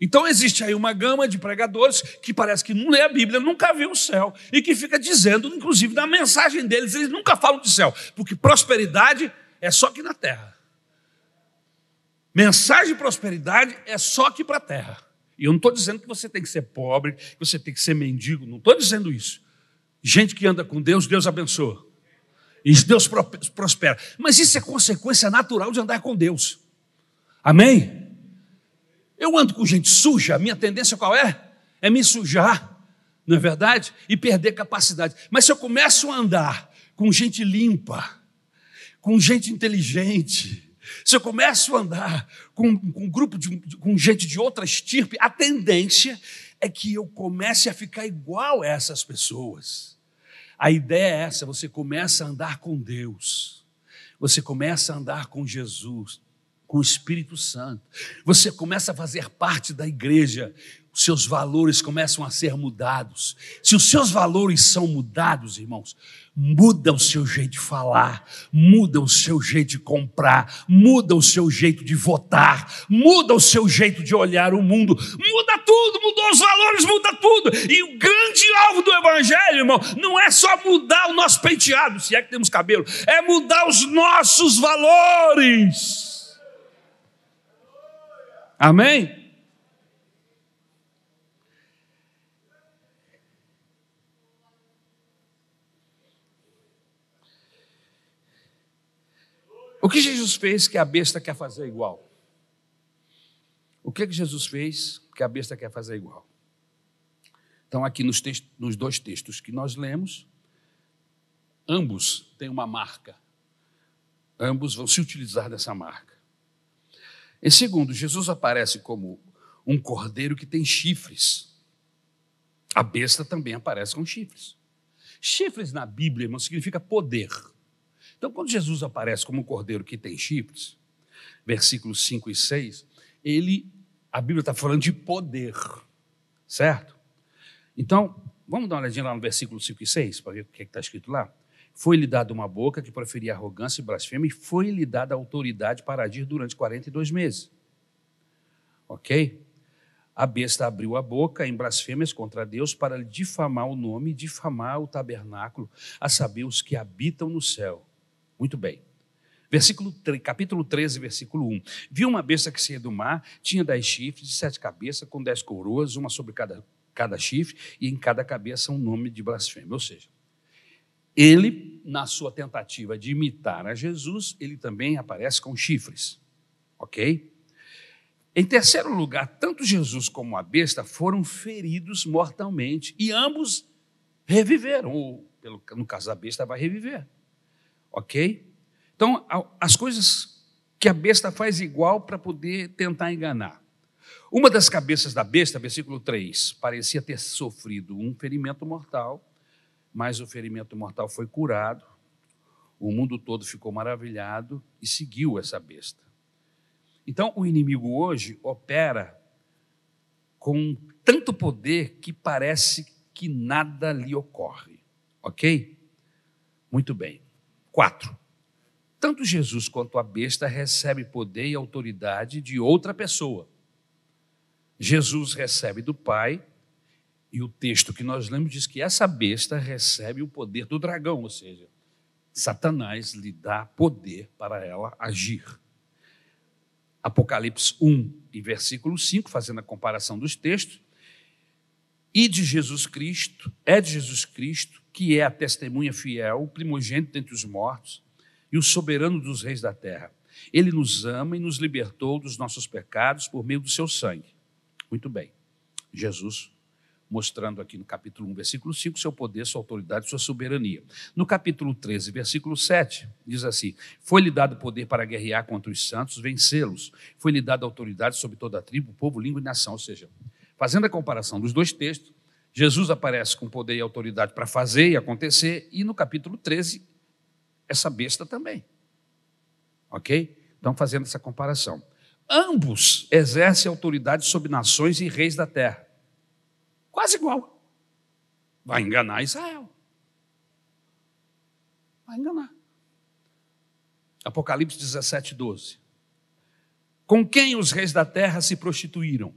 Speaker 1: Então existe aí uma gama de pregadores que parece que não lê a Bíblia, nunca viu o céu e que fica dizendo, inclusive na mensagem deles, eles nunca falam de céu, porque prosperidade é só aqui na terra. Mensagem de prosperidade é só aqui para a terra. E eu não estou dizendo que você tem que ser pobre, que você tem que ser mendigo, não estou dizendo isso. Gente que anda com Deus, Deus abençoa. E Deus prospera. Mas isso é consequência natural de andar com Deus. Amém? Eu ando com gente suja, a minha tendência qual é? É me sujar, não é verdade? E perder capacidade. Mas se eu começo a andar com gente limpa, com gente inteligente, se eu começo a andar com, com um grupo de com gente de outra estirpe, a tendência é que eu comece a ficar igual a essas pessoas. A ideia é essa: você começa a andar com Deus, você começa a andar com Jesus, com o Espírito Santo, você começa a fazer parte da igreja, os seus valores começam a ser mudados. Se os seus valores são mudados, irmãos, muda o seu jeito de falar, muda o seu jeito de comprar, muda o seu jeito de votar, muda o seu jeito de olhar o mundo, muda tudo, mudou os valores, muda tudo. E o grande alvo do Evangelho, irmão, não é só mudar o nosso penteado, se é que temos cabelo, é mudar os nossos valores. Amém? O que Jesus fez que a besta quer fazer igual? O que, que Jesus fez que a besta quer fazer igual? Então, aqui nos, textos, nos dois textos que nós lemos, ambos têm uma marca. Ambos vão se utilizar dessa marca. Em segundo, Jesus aparece como um cordeiro que tem chifres. A besta também aparece com chifres. Chifres na Bíblia, irmão, significa poder. Então, quando Jesus aparece como um cordeiro que tem chifres, versículos 5 e 6, ele, a Bíblia está falando de poder, certo? Então, vamos dar uma olhadinha lá no versículo 5 e 6, para ver o que é está escrito lá? Foi-lhe dada uma boca que proferia arrogância e blasfêmia, e foi-lhe dada autoridade para agir durante 42 meses. Ok? A besta abriu a boca em blasfêmias contra Deus para difamar o nome difamar o tabernáculo, a saber, os que habitam no céu. Muito bem. Versículo 3, capítulo 13, versículo 1. Viu uma besta que saía do mar, tinha dez chifres e sete cabeças, com dez coroas, uma sobre cada, cada chifre, e em cada cabeça um nome de blasfêmia. Ou seja, ele, na sua tentativa de imitar a Jesus, ele também aparece com chifres. Ok? Em terceiro lugar, tanto Jesus como a besta foram feridos mortalmente e ambos reviveram, ou no caso da besta, vai reviver. Ok? Então, as coisas que a besta faz igual para poder tentar enganar. Uma das cabeças da besta, versículo 3, parecia ter sofrido um ferimento mortal, mas o ferimento mortal foi curado, o mundo todo ficou maravilhado e seguiu essa besta. Então, o inimigo hoje opera com tanto poder que parece que nada lhe ocorre. Ok? Muito bem. Quatro. Tanto Jesus quanto a besta recebe poder e autoridade de outra pessoa. Jesus recebe do Pai, e o texto que nós lemos diz que essa besta recebe o poder do dragão, ou seja, Satanás lhe dá poder para ela agir. Apocalipse 1 e versículo 5, fazendo a comparação dos textos, e de Jesus Cristo, é de Jesus Cristo, que é a testemunha fiel, o primogênito entre os mortos e o soberano dos reis da terra. Ele nos ama e nos libertou dos nossos pecados por meio do seu sangue. Muito bem. Jesus mostrando aqui no capítulo 1, versículo 5, seu poder, sua autoridade, sua soberania. No capítulo 13, versículo 7, diz assim: Foi-lhe dado poder para guerrear contra os santos, vencê-los. Foi-lhe dada autoridade sobre toda a tribo, povo, língua e nação. Ou seja, fazendo a comparação dos dois textos, Jesus aparece com poder e autoridade para fazer e acontecer, e no capítulo 13, essa besta também. Ok? Então, fazendo essa comparação. Ambos exercem autoridade sobre nações e reis da terra. Quase igual. Vai enganar Israel. Vai enganar. Apocalipse 17, 12. Com quem os reis da terra se prostituíram?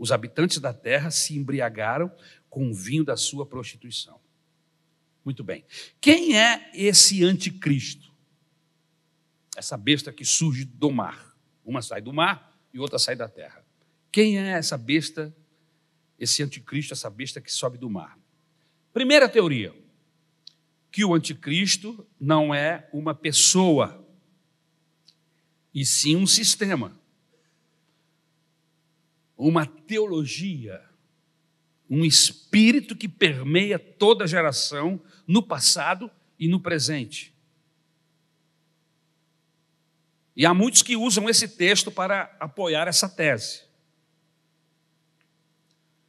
Speaker 1: Os habitantes da terra se embriagaram com o vinho da sua prostituição. Muito bem. Quem é esse anticristo? Essa besta que surge do mar. Uma sai do mar e outra sai da terra. Quem é essa besta, esse anticristo, essa besta que sobe do mar? Primeira teoria, que o anticristo não é uma pessoa, e sim um sistema, uma teologia, um espírito que permeia toda a geração, no passado e no presente. E há muitos que usam esse texto para apoiar essa tese.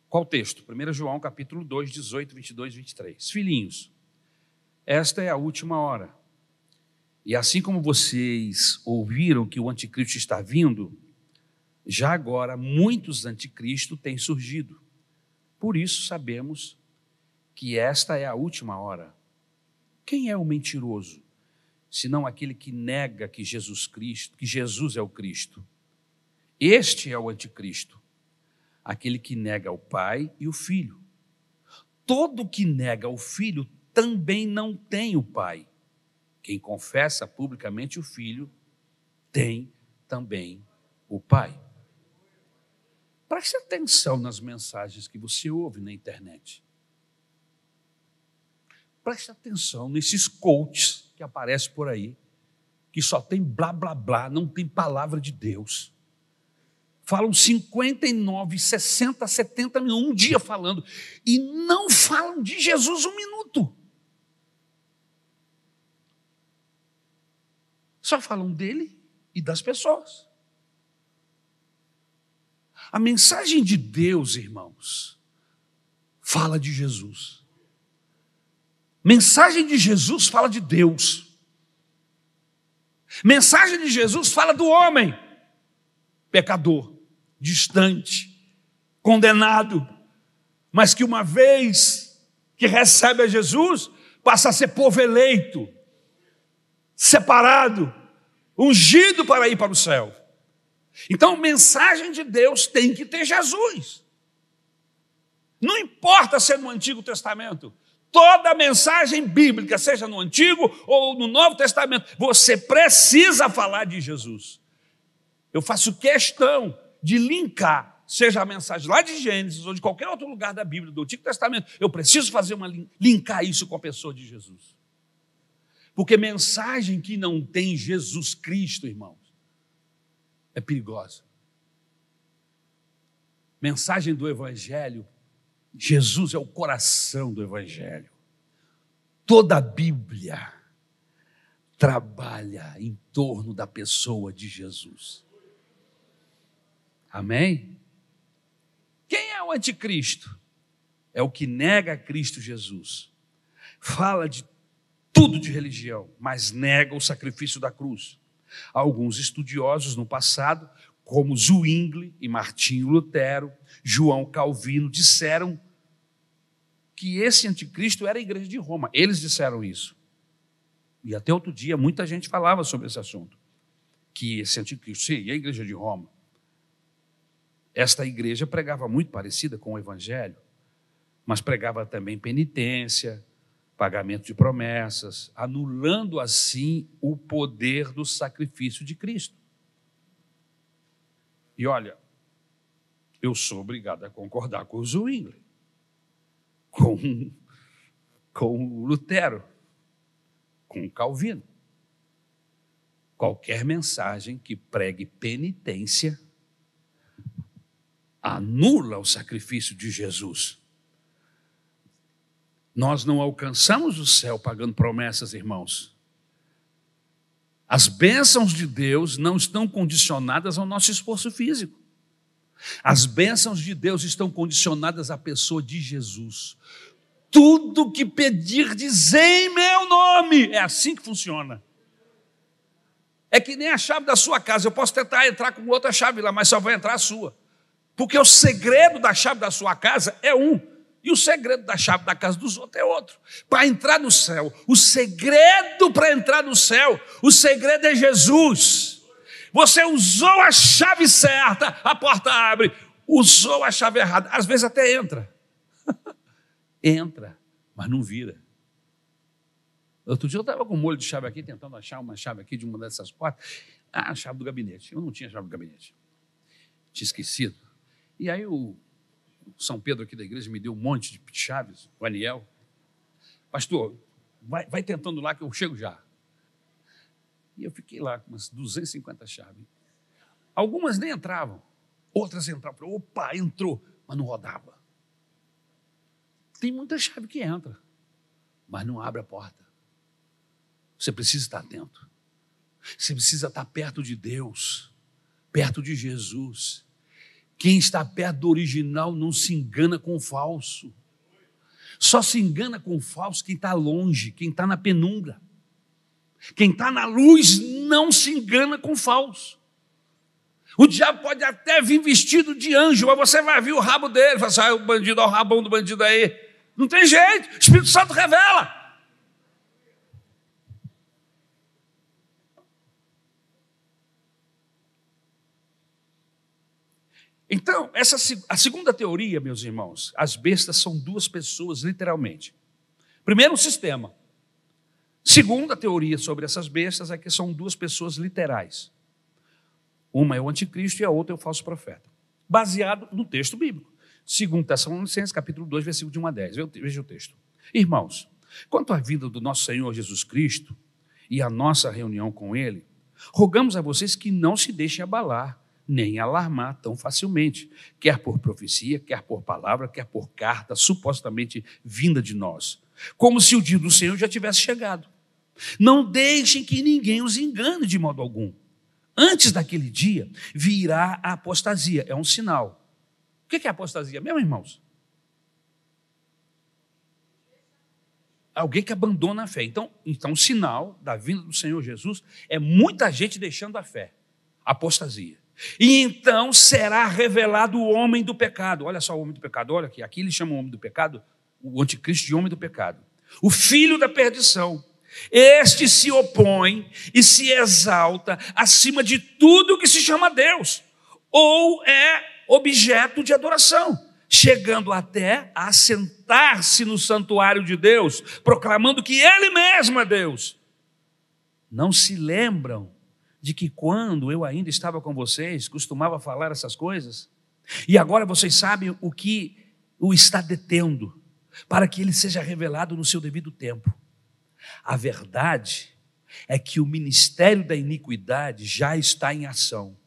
Speaker 1: Qual texto? 1 João capítulo 2, 18, 22 e 23. Filhinhos, esta é a última hora. E assim como vocês ouviram que o anticristo está vindo, já agora muitos anticristos têm surgido. Por isso sabemos que esta é a última hora. Quem é o mentiroso? senão aquele que nega que Jesus Cristo, que Jesus é o Cristo. Este é o anticristo, aquele que nega o Pai e o Filho. Todo que nega o Filho também não tem o Pai. Quem confessa publicamente o Filho tem também o Pai. Preste atenção nas mensagens que você ouve na internet. Preste atenção nesses coaches que aparece por aí, que só tem blá blá blá, não tem palavra de Deus. Falam 59, 60, 70 minutos, um dia falando, e não falam de Jesus um minuto. Só falam dele e das pessoas. A mensagem de Deus, irmãos, fala de Jesus. Mensagem de Jesus fala de Deus. Mensagem de Jesus fala do homem, pecador, distante, condenado, mas que uma vez que recebe a Jesus, passa a ser povo eleito, separado, ungido para ir para o céu. Então, mensagem de Deus tem que ter Jesus. Não importa ser no Antigo Testamento, Toda mensagem bíblica, seja no Antigo ou no Novo Testamento, você precisa falar de Jesus. Eu faço questão de linkar, seja a mensagem lá de Gênesis ou de qualquer outro lugar da Bíblia, do Antigo Testamento, eu preciso fazer uma linkar isso com a pessoa de Jesus. Porque mensagem que não tem Jesus Cristo, irmãos, é perigosa. Mensagem do Evangelho, Jesus é o coração do Evangelho. Toda a Bíblia trabalha em torno da pessoa de Jesus. Amém? Quem é o anticristo? É o que nega Cristo Jesus. Fala de tudo de religião, mas nega o sacrifício da cruz. Alguns estudiosos no passado, como Zwingli e Martinho Lutero, João Calvino, disseram que esse anticristo era a igreja de Roma. Eles disseram isso. E até outro dia muita gente falava sobre esse assunto. Que esse anticristo seria a igreja de Roma. Esta igreja pregava muito parecida com o evangelho, mas pregava também penitência, pagamento de promessas, anulando assim o poder do sacrifício de Cristo. E olha, eu sou obrigado a concordar com o Zwingli, com, com o Lutero, com Calvino. Qualquer mensagem que pregue penitência anula o sacrifício de Jesus. Nós não alcançamos o céu pagando promessas, irmãos. As bênçãos de Deus não estão condicionadas ao nosso esforço físico. As bênçãos de Deus estão condicionadas à pessoa de Jesus. Tudo que pedir, diz em meu nome. É assim que funciona. É que nem a chave da sua casa. Eu posso tentar entrar com outra chave lá, mas só vai entrar a sua. Porque o segredo da chave da sua casa é um. E o segredo da chave da casa dos outros é outro. Para entrar no céu, o segredo para entrar no céu, o segredo é Jesus. Você usou a chave certa, a porta abre. Usou a chave errada, às vezes até entra. entra, mas não vira. Outro dia eu estava com um molho de chave aqui, tentando achar uma chave aqui de uma dessas portas. Ah, a chave do gabinete. Eu não tinha chave do gabinete. Tinha esquecido. E aí o São Pedro aqui da igreja me deu um monte de chaves, o Aniel. Pastor, vai, vai tentando lá que eu chego já. E eu fiquei lá com umas 250 chaves. Algumas nem entravam, outras entravam. Opa, entrou, mas não rodava. Tem muita chave que entra, mas não abre a porta. Você precisa estar atento. Você precisa estar perto de Deus, perto de Jesus. Quem está perto do original não se engana com o falso. Só se engana com o falso quem está longe, quem está na penumbra. Quem está na luz não se engana com o falso. O diabo pode até vir vestido de anjo, mas você vai ver o rabo dele, vai assim, ah, o bandido, olha o rabão do bandido aí. Não tem jeito, o Espírito Santo revela. Então, essa, a segunda teoria, meus irmãos, as bestas são duas pessoas, literalmente. Primeiro, um sistema. Segunda teoria sobre essas bestas é que são duas pessoas literais. Uma é o anticristo e a outra é o falso profeta. Baseado no texto bíblico. Segundo Tessalonicenses, capítulo 2, versículo de 1 a 10. Veja o texto. Irmãos, quanto à vida do nosso Senhor Jesus Cristo e à nossa reunião com Ele, rogamos a vocês que não se deixem abalar nem alarmar tão facilmente, quer por profecia, quer por palavra, quer por carta supostamente vinda de nós, como se o dia do Senhor já tivesse chegado. Não deixem que ninguém os engane de modo algum. Antes daquele dia virá a apostasia, é um sinal. O que é apostasia, meus irmãos? Alguém que abandona a fé. Então, então, o sinal da vinda do Senhor Jesus é muita gente deixando a fé. Apostasia. E então será revelado o homem do pecado. Olha só o homem do pecado, olha aqui. Aqui ele chama o homem do pecado, o anticristo de homem do pecado. O filho da perdição. Este se opõe e se exalta acima de tudo que se chama Deus, ou é objeto de adoração, chegando até a sentar-se no santuário de Deus, proclamando que Ele mesmo é Deus. Não se lembram de que quando eu ainda estava com vocês, costumava falar essas coisas, e agora vocês sabem o que o está detendo, para que ele seja revelado no seu devido tempo. A verdade é que o ministério da iniquidade já está em ação.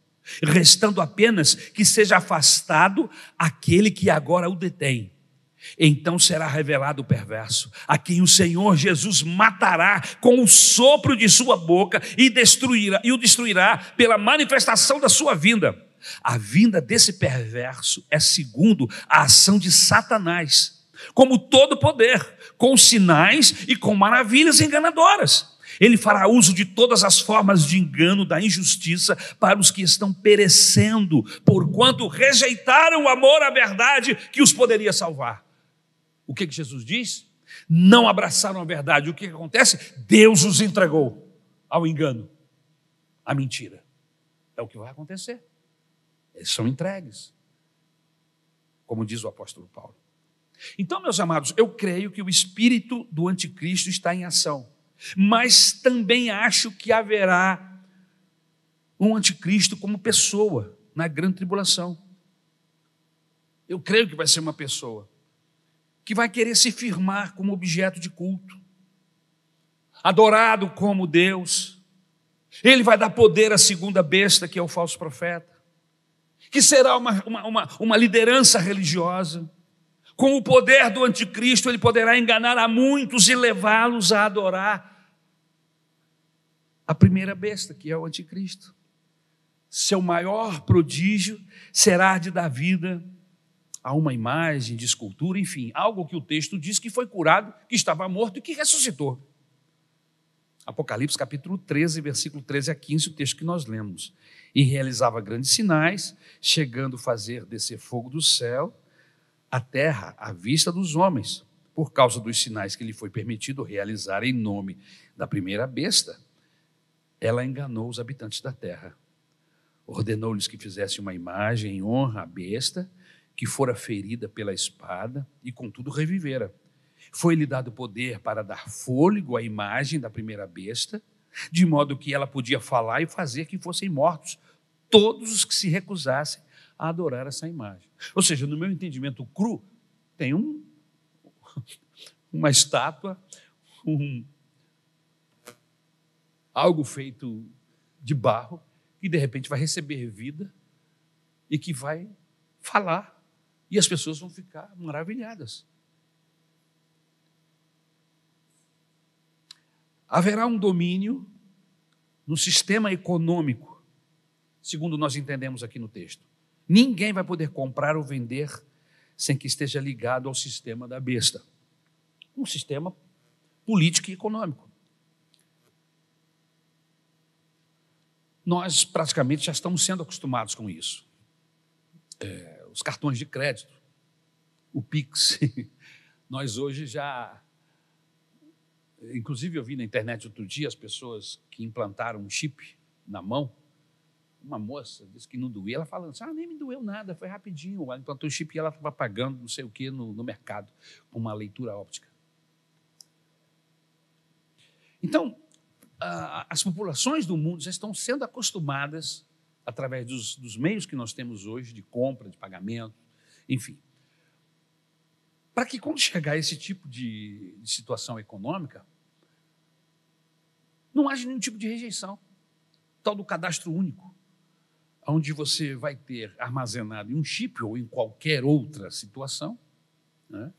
Speaker 1: restando apenas que seja afastado aquele que agora o detém. Então será revelado o perverso, a quem o Senhor Jesus matará com o sopro de sua boca e destruirá e o destruirá pela manifestação da sua vinda. A vinda desse perverso é segundo a ação de Satanás, como todo poder, com sinais e com maravilhas enganadoras ele fará uso de todas as formas de engano, da injustiça para os que estão perecendo, porquanto rejeitaram o amor à verdade que os poderia salvar. O que, que Jesus diz? Não abraçaram a verdade. O que, que acontece? Deus os entregou ao engano, à mentira. É o que vai acontecer. Eles são entregues, como diz o apóstolo Paulo. Então, meus amados, eu creio que o espírito do anticristo está em ação mas também acho que haverá um anticristo como pessoa na grande tribulação. Eu creio que vai ser uma pessoa que vai querer se firmar como objeto de culto, adorado como Deus. Ele vai dar poder à segunda besta, que é o falso profeta, que será uma, uma, uma, uma liderança religiosa. Com o poder do anticristo, ele poderá enganar a muitos e levá-los a adorar a primeira besta, que é o anticristo. Seu maior prodígio será de dar vida a uma imagem de escultura, enfim, algo que o texto diz que foi curado, que estava morto e que ressuscitou. Apocalipse capítulo 13, versículo 13 a 15, o texto que nós lemos. E realizava grandes sinais, chegando a fazer descer fogo do céu a terra à vista dos homens, por causa dos sinais que lhe foi permitido realizar em nome da primeira besta ela enganou os habitantes da terra. Ordenou-lhes que fizessem uma imagem em honra à besta, que fora ferida pela espada e, contudo, revivera. Foi-lhe dado poder para dar fôlego à imagem da primeira besta, de modo que ela podia falar e fazer que fossem mortos todos os que se recusassem a adorar essa imagem. Ou seja, no meu entendimento cru, tem um, uma estátua, um, algo feito de barro, que de repente vai receber vida e que vai falar. E as pessoas vão ficar maravilhadas. Haverá um domínio no sistema econômico, segundo nós entendemos aqui no texto. Ninguém vai poder comprar ou vender sem que esteja ligado ao sistema da besta um sistema político e econômico. nós praticamente já estamos sendo acostumados com isso. É, os cartões de crédito, o Pix, nós hoje já. Inclusive, eu vi na internet outro dia as pessoas que implantaram um chip na mão. Uma moça disse que não doía, ela falando assim: ah, nem me doeu nada, foi rapidinho. Ela implantou o chip e ela estava pagando não sei o que no, no mercado, com uma leitura óptica. Então, as populações do mundo já estão sendo acostumadas, através dos, dos meios que nós temos hoje, de compra, de pagamento, enfim, para que quando chegar esse tipo de, de, situação econômica, não haja nenhum tipo de rejeição. Tal do cadastro único, onde você vai ter armazenado em um chip ou em qualquer outra situação, né,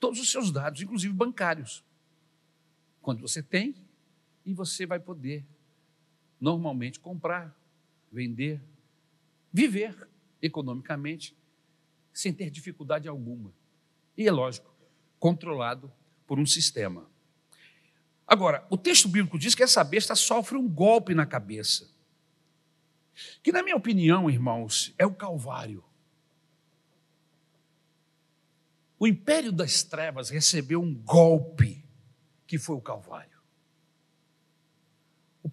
Speaker 1: todos os seus dados, inclusive bancários. Quando você tem, e você vai poder normalmente comprar, vender, viver economicamente sem ter dificuldade alguma. E é lógico, controlado por um sistema. Agora, o texto bíblico diz que essa besta sofre um golpe na cabeça. Que, na minha opinião, irmãos, é o Calvário. O império das trevas recebeu um golpe que foi o Calvário.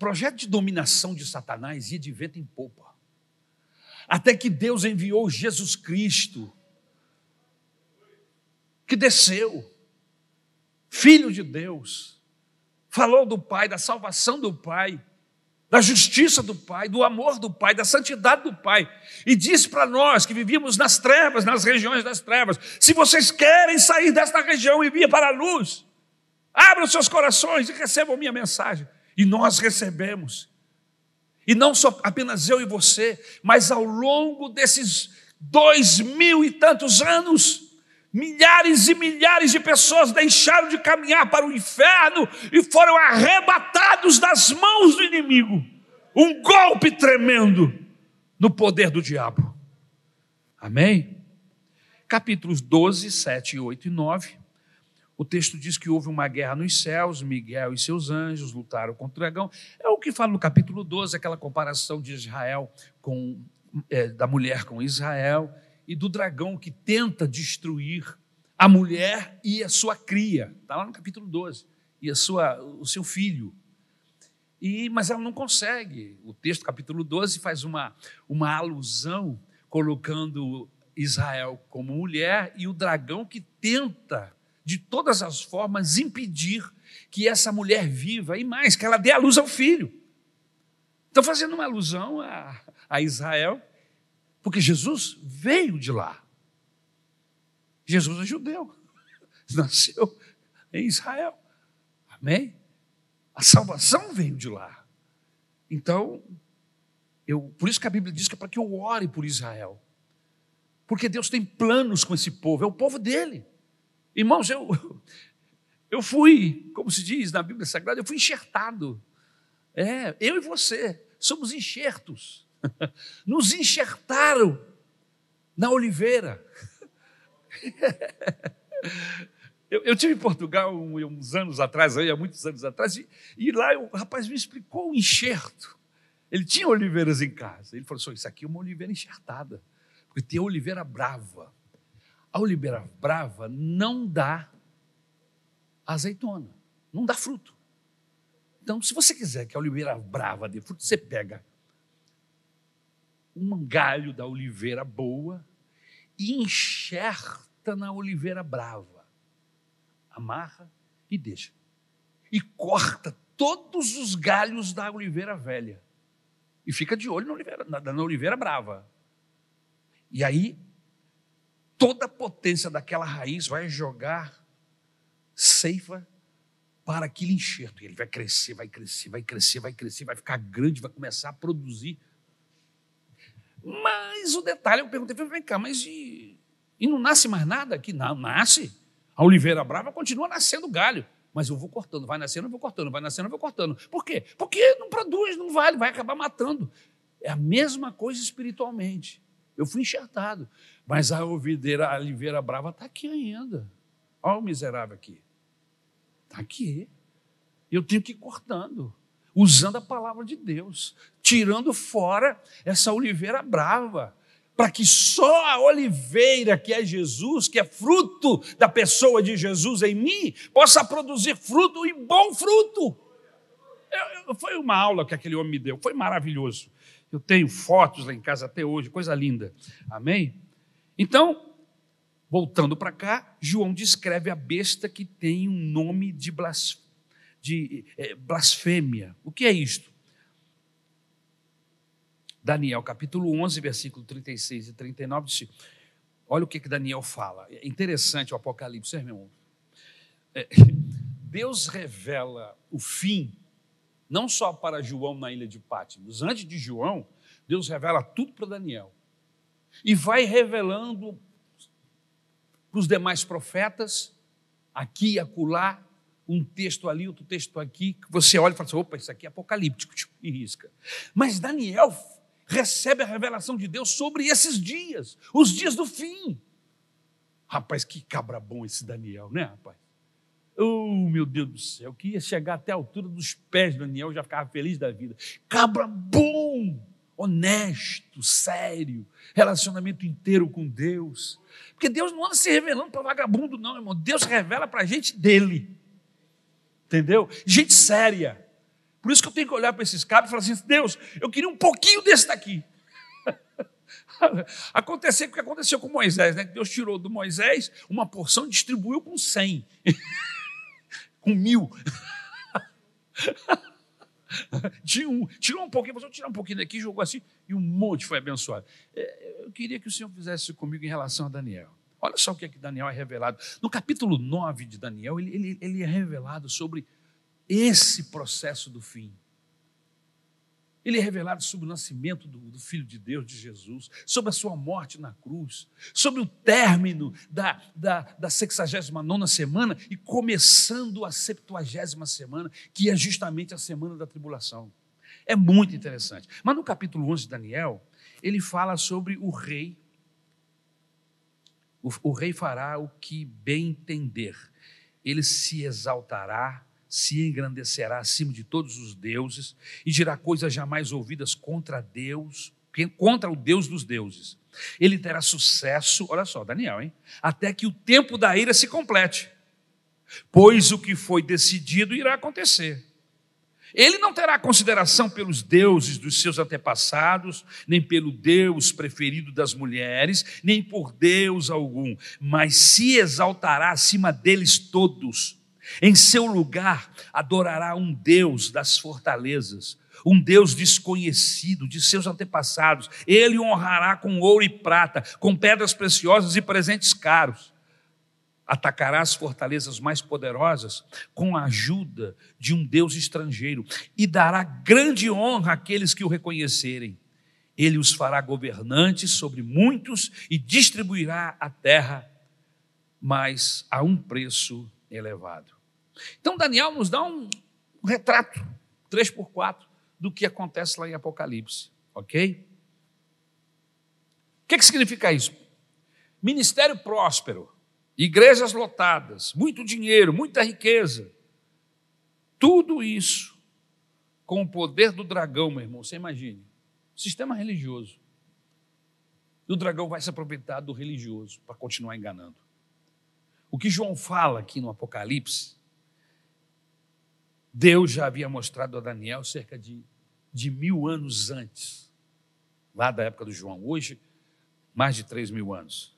Speaker 1: Projeto de dominação de Satanás ia de vento em popa. Até que Deus enviou Jesus Cristo, que desceu, Filho de Deus, falou do Pai, da salvação do Pai, da justiça do Pai, do amor do Pai, da santidade do Pai, e disse para nós que vivíamos nas trevas, nas regiões das trevas: se vocês querem sair desta região e vir para a luz, abram seus corações e recebam minha mensagem. E nós recebemos. E não só apenas eu e você, mas ao longo desses dois mil e tantos anos, milhares e milhares de pessoas deixaram de caminhar para o inferno e foram arrebatados das mãos do inimigo. Um golpe tremendo no poder do diabo. Amém? Capítulos 12, 7, 8 e 9 o texto diz que houve uma guerra nos céus, Miguel e seus anjos lutaram contra o dragão. É o que fala no capítulo 12, aquela comparação de Israel com é, da mulher com Israel e do dragão que tenta destruir a mulher e a sua cria. Está lá no capítulo 12. E a sua, o seu filho. E, mas ela não consegue. O texto, capítulo 12, faz uma, uma alusão colocando Israel como mulher e o dragão que tenta de todas as formas, impedir que essa mulher viva e mais, que ela dê a luz ao filho. Estão fazendo uma alusão a, a Israel, porque Jesus veio de lá. Jesus é judeu, nasceu em Israel. Amém? A salvação veio de lá. Então, eu, por isso que a Bíblia diz que é para que eu ore por Israel. Porque Deus tem planos com esse povo, é o povo dele. Irmãos, eu, eu fui, como se diz na Bíblia Sagrada, eu fui enxertado. É, eu e você somos enxertos. Nos enxertaram na oliveira. Eu, eu tive em Portugal uns anos atrás, aí, há muitos anos atrás, e, e lá o rapaz me explicou o enxerto. Ele tinha oliveiras em casa. Ele falou assim: Isso aqui é uma oliveira enxertada, porque tem a oliveira brava. A oliveira brava não dá azeitona, não dá fruto. Então, se você quiser que a oliveira brava dê fruto, você pega um galho da oliveira boa e enxerta na oliveira brava. Amarra e deixa. E corta todos os galhos da oliveira velha. E fica de olho na oliveira, na, na oliveira brava. E aí toda a potência daquela raiz vai jogar seiva para aquele enxerto. E ele vai crescer, vai crescer, vai crescer, vai crescer, vai ficar grande, vai começar a produzir. Mas o detalhe, eu perguntei, vem cá, mas e, e não nasce mais nada aqui? Não, nasce. A oliveira brava continua nascendo galho. Mas eu vou cortando, vai nascendo, eu vou cortando, vai nascendo, eu vou cortando. Por quê? Porque não produz, não vale, vai acabar matando. É a mesma coisa espiritualmente. Eu fui enxertado. Mas a ovideira, a oliveira brava está aqui ainda. Olha o miserável aqui. Está aqui. Eu tenho que ir cortando, usando a palavra de Deus, tirando fora essa oliveira brava, para que só a oliveira que é Jesus, que é fruto da pessoa de Jesus em mim, possa produzir fruto e bom fruto. Eu, eu, foi uma aula que aquele homem me deu, foi maravilhoso. Eu tenho fotos lá em casa até hoje, coisa linda. Amém? Então, voltando para cá, João descreve a besta que tem um nome de, blas, de é, blasfêmia. O que é isto? Daniel capítulo 11, versículo 36 e 39 diz: Olha o que, que Daniel fala. É interessante o Apocalipse, meu irmão. É, Deus revela o fim, não só para João na ilha de Patmos. Antes de João, Deus revela tudo para Daniel e vai revelando para os demais profetas, aqui e acolá, um texto ali, outro texto aqui, que você olha e fala assim: opa, isso aqui é apocalíptico, tipo, e risca. Mas Daniel recebe a revelação de Deus sobre esses dias, os dias do fim. Rapaz, que cabra bom esse Daniel, né, rapaz? Oh, meu Deus do céu, que ia chegar até a altura dos pés de Daniel, já ficava feliz da vida. Cabra bom! honesto, sério, relacionamento inteiro com Deus. Porque Deus não anda se revelando para vagabundo, não, irmão. Deus revela para a gente dele. Entendeu? Gente séria. Por isso que eu tenho que olhar para esses cabos e falar assim: Deus, eu queria um pouquinho desse daqui. Aconteceu o que aconteceu com Moisés, né? Deus tirou do Moisés uma porção e distribuiu com cem, com mil. Tinha um, tirou um pouquinho, vou tirar um pouquinho daqui, jogou assim, e um monte foi abençoado. É, eu queria que o Senhor fizesse comigo em relação a Daniel. Olha só o que é que Daniel é revelado. No capítulo 9 de Daniel, ele, ele, ele é revelado sobre esse processo do fim. Ele é revelado sobre o nascimento do, do, Filho de Deus, de Jesus, sobre a sua morte na cruz, sobre o término da, da, da 69 semana e começando a 70 semana, que é justamente a semana da tribulação. É muito interessante. Mas no capítulo 11 de Daniel, ele fala sobre o rei. O, o rei fará o que bem entender. Ele se exaltará se engrandecerá acima de todos os deuses e dirá coisas jamais ouvidas contra Deus, contra o Deus dos deuses. Ele terá sucesso, olha só, Daniel, hein? Até que o tempo da ira se complete. Pois o que foi decidido irá acontecer. Ele não terá consideração pelos deuses dos seus antepassados, nem pelo Deus preferido das mulheres, nem por Deus algum, mas se exaltará acima deles todos em seu lugar, adorará um Deus das fortalezas, um Deus desconhecido de seus antepassados. Ele honrará com ouro e prata, com pedras preciosas e presentes caros. Atacará as fortalezas mais poderosas com a ajuda de um Deus estrangeiro e dará grande honra àqueles que o reconhecerem. Ele os fará governantes sobre muitos e distribuirá a terra, mas a um preço elevado. Então, Daniel nos dá um, retrato, 3 por 4 do que acontece lá em Apocalipse, ok? O que, que significa isso? Ministério próspero, igrejas lotadas, muito dinheiro, muita riqueza. Tudo isso com o poder do dragão, meu irmão, você imagine. Sistema religioso. E o dragão vai se aproveitar do religioso para continuar enganando. O que João fala aqui no Apocalipse Deus já havia mostrado a Daniel cerca de, de mil anos antes, lá da época do João. Hoje, mais de três mil anos.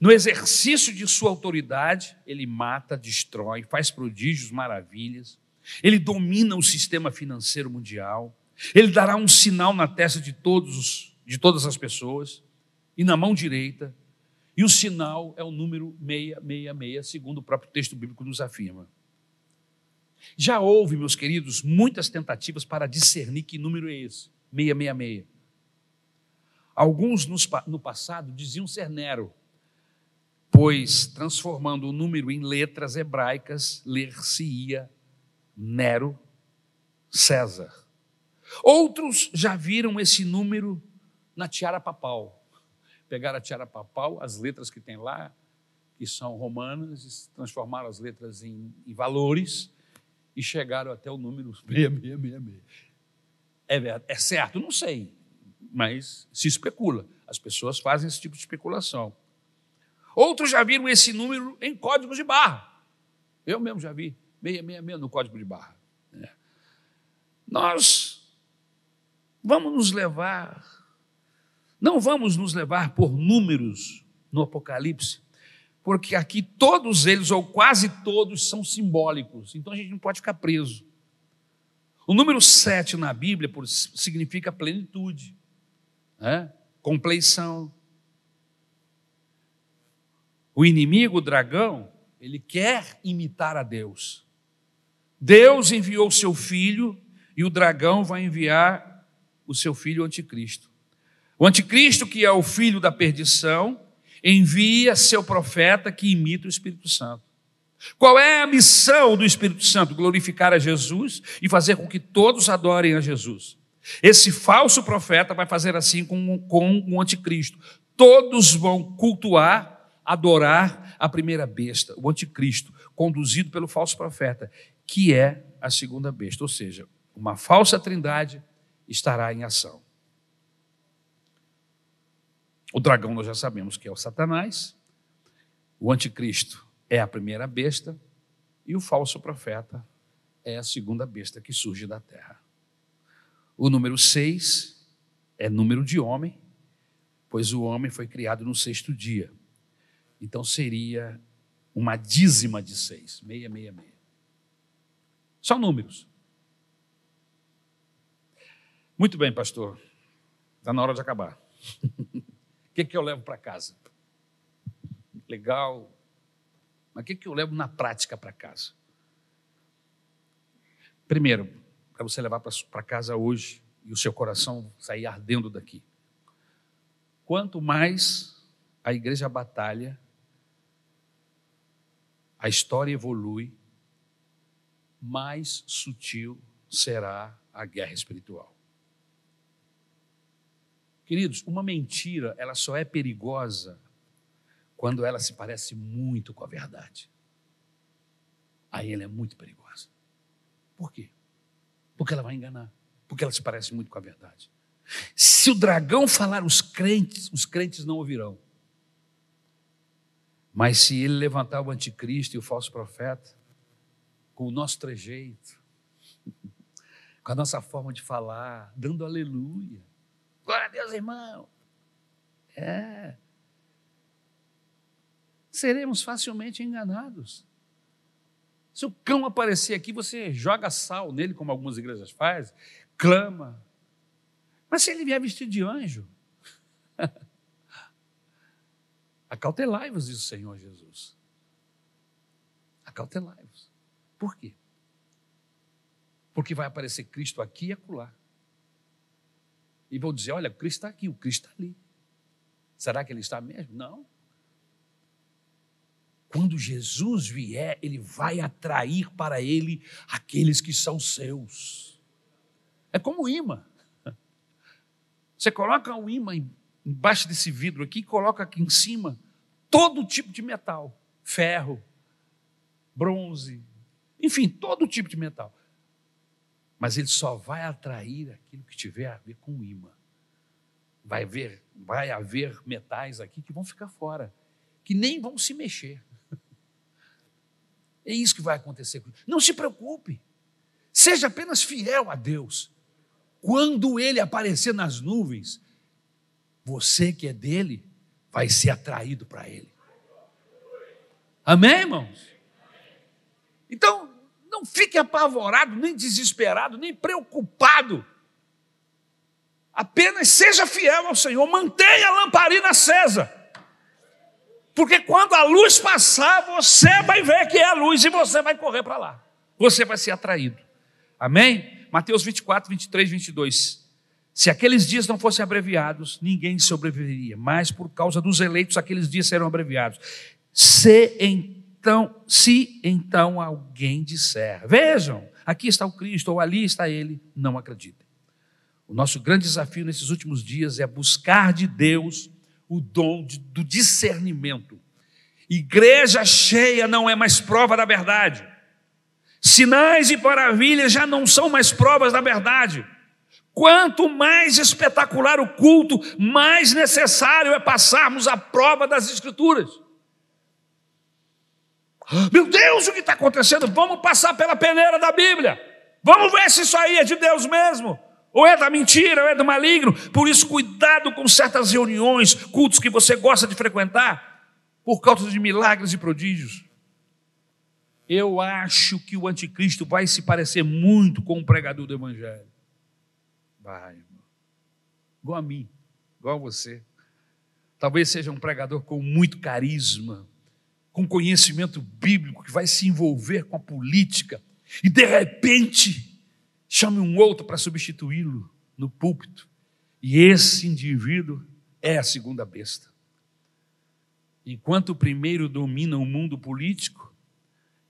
Speaker 1: No exercício de sua autoridade, ele mata, destrói, faz prodígios, maravilhas. Ele domina o sistema financeiro mundial. Ele dará um sinal na testa de todos, de todas as pessoas e na mão direita. E o sinal é o número 666, segundo o próprio texto bíblico nos afirma. Já houve, meus queridos, muitas tentativas para discernir que número é esse, 666. Alguns no passado diziam ser Nero, pois transformando o número em letras hebraicas, ler-se-ia Nero César. Outros já viram esse número na tiara papal. Pegaram a tiara papal, as letras que tem lá, que são romanas, transformaram as letras em, em valores e chegaram até o número 6666. É, verdade, é certo? Não sei, mas se especula. As pessoas fazem esse tipo de especulação. Outros já viram esse número em códigos de barra. Eu mesmo já vi 666 no código de barra. É. Nós vamos nos levar, não vamos nos levar por números no Apocalipse, porque aqui todos eles, ou quase todos, são simbólicos, então a gente não pode ficar preso. O número 7 na Bíblia significa plenitude, né? compleição. O inimigo, o dragão, ele quer imitar a Deus. Deus enviou o seu filho e o dragão vai enviar o seu filho, o anticristo. O anticristo, que é o filho da perdição, envia seu profeta que imita o Espírito Santo. Qual é a missão do Espírito Santo? Glorificar a Jesus e fazer com que todos adorem a Jesus. Esse falso profeta vai fazer assim com, com o anticristo. Todos vão cultuar, adorar a primeira besta, o anticristo, conduzido pelo falso profeta, que é a segunda besta. Ou seja, uma falsa trindade estará em ação. O dragão nós já sabemos que é o Satanás, o anticristo é a primeira besta e o falso profeta é a segunda besta que surge da terra. O número seis é número de homem, pois o homem foi criado no sexto dia. Então seria uma dízima de seis, meia, meia, meia. São números. Muito bem, pastor. Está na hora de acabar. que, que eu levo para casa? Legal. Mas o que, que eu levo na prática para casa? Primeiro, para você levar para casa hoje e o seu coração sair ardendo daqui. Quanto mais a igreja batalha, a história evolui, mais sutil será a guerra espiritual. Queridos, uma mentira, ela só é perigosa quando ela se parece muito com a verdade. Aí ela é muito perigosa. Por quê? Porque ela vai enganar, porque ela se parece muito com a verdade. Se o dragão falar os crentes, os crentes não ouvirão. Mas se ele levantar o anticristo e o falso profeta, com o nosso trejeito, com a nossa forma de falar, dando aleluia. Glória a Deus, irmão. É. Seremos facilmente enganados. Se o cão aparecer aqui, você joga sal nele, como algumas igrejas fazem, clama. Mas se ele vier vestido de anjo, acautelai-vos, diz o Senhor Jesus. Acautelai-vos. Por quê? Porque vai aparecer Cristo aqui e acolá. E vou dizer: olha, Cristo está aqui, o Cristo está ali. Será que ele está mesmo? Não. Quando Jesus vier, ele vai atrair para ele aqueles que são seus. É como o imã. Você coloca o imã embaixo desse vidro aqui, coloca aqui em cima todo tipo de metal: ferro, bronze, enfim, todo tipo de metal. Mas ele só vai atrair aquilo que tiver a ver com o imã. Vai haver, vai haver metais aqui que vão ficar fora, que nem vão se mexer. É isso que vai acontecer. Não se preocupe. Seja apenas fiel a Deus. Quando ele aparecer nas nuvens, você que é dele vai ser atraído para ele. Amém, irmãos? Então, não fique apavorado, nem desesperado, nem preocupado. Apenas seja fiel ao Senhor, mantenha a lamparina acesa. Porque quando a luz passar, você vai ver que é a luz e você vai correr para lá. Você vai ser atraído. Amém? Mateus 24, 23, 22. Se aqueles dias não fossem abreviados, ninguém sobreviveria, mas por causa dos eleitos, aqueles dias serão abreviados. Se então, se então alguém disser, vejam, aqui está o Cristo ou ali está ele, não acreditem. O nosso grande desafio nesses últimos dias é buscar de Deus o dom de, do discernimento. Igreja cheia não é mais prova da verdade. Sinais e maravilhas já não são mais provas da verdade. Quanto mais espetacular o culto, mais necessário é passarmos a prova das Escrituras. Meu Deus, o que está acontecendo? Vamos passar pela peneira da Bíblia. Vamos ver se isso aí é de Deus mesmo ou é da mentira, ou é do maligno. Por isso, cuidado com certas reuniões, cultos que você gosta de frequentar, por causa de milagres e prodígios. Eu acho que o anticristo vai se parecer muito com o pregador do Evangelho. Vai, irmão. Igual a mim, igual a você. Talvez seja um pregador com muito carisma, com conhecimento bíblico, que vai se envolver com a política, e de repente chame um outro para substituí-lo no púlpito. E esse indivíduo é a segunda besta. Enquanto o primeiro domina o mundo político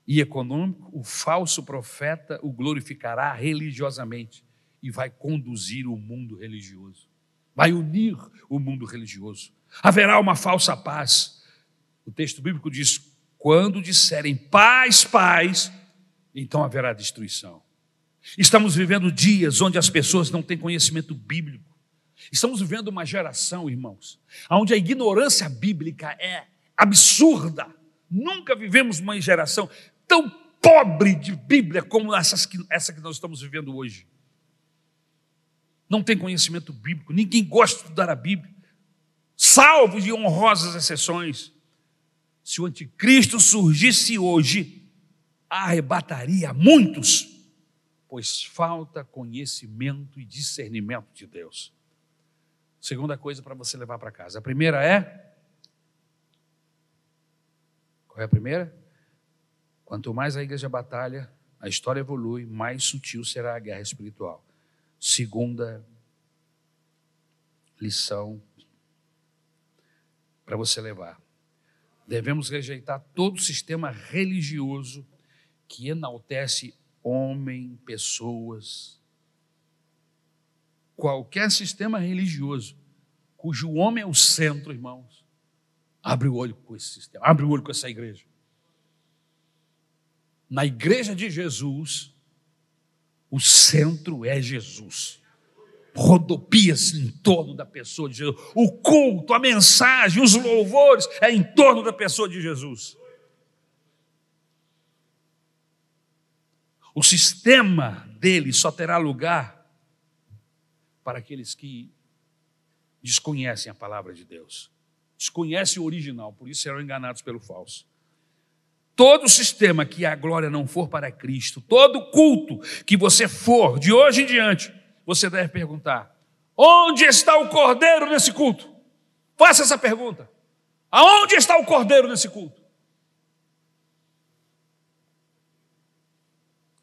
Speaker 1: e econômico, o falso profeta o glorificará religiosamente e vai conduzir o mundo religioso, vai unir o mundo religioso. Haverá uma falsa paz. O texto bíblico diz: quando disserem paz, paz, então haverá destruição. Estamos vivendo dias onde as pessoas não têm conhecimento bíblico. Estamos vivendo uma geração, irmãos, onde a ignorância bíblica é absurda. Nunca vivemos uma geração tão pobre de Bíblia como essas que, essa que nós estamos vivendo hoje. Não tem conhecimento bíblico, ninguém gosta de estudar a Bíblia, salvo de honrosas exceções. Se o anticristo surgisse hoje, arrebataria muitos pois falta conhecimento e discernimento de Deus. Segunda coisa para você levar para casa. A primeira é. Qual é a primeira? Quanto mais a igreja batalha, a história evolui, mais sutil será a guerra espiritual. Segunda lição para você levar. Devemos rejeitar todo sistema religioso que enaltece homem, pessoas. Qualquer sistema religioso cujo homem é o centro, irmãos, abre o olho com esse sistema, abre o olho com essa igreja. Na igreja de Jesus, o centro é Jesus. Rodopia-se em torno da pessoa de Jesus. O culto, a mensagem, os louvores é em torno da pessoa de Jesus. O sistema dele só terá lugar para aqueles que desconhecem a palavra de Deus, desconhecem o original, por isso serão enganados pelo falso. Todo sistema que a glória não for para Cristo, todo culto que você for de hoje em diante, você deve perguntar: onde está o cordeiro nesse culto? Faça essa pergunta. Aonde está o cordeiro nesse culto?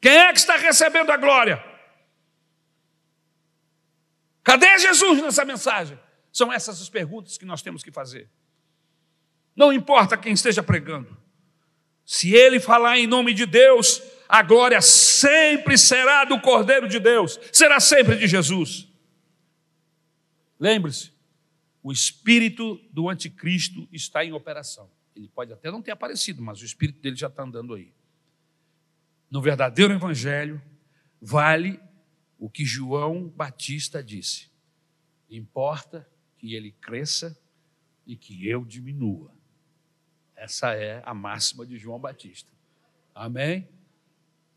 Speaker 1: Quem é que está recebendo a glória? Cadê Jesus nessa mensagem? São essas as perguntas que nós temos que fazer. Não importa quem esteja pregando, se ele falar em nome de Deus, a glória sempre será do Cordeiro de Deus, será sempre de Jesus. Lembre-se, o espírito do anticristo está em operação. Ele pode até não ter aparecido, mas o espírito dele já está andando aí no verdadeiro evangelho, vale o que João Batista disse: importa que ele cresça e que eu diminua. Essa é a máxima de João Batista. Amém?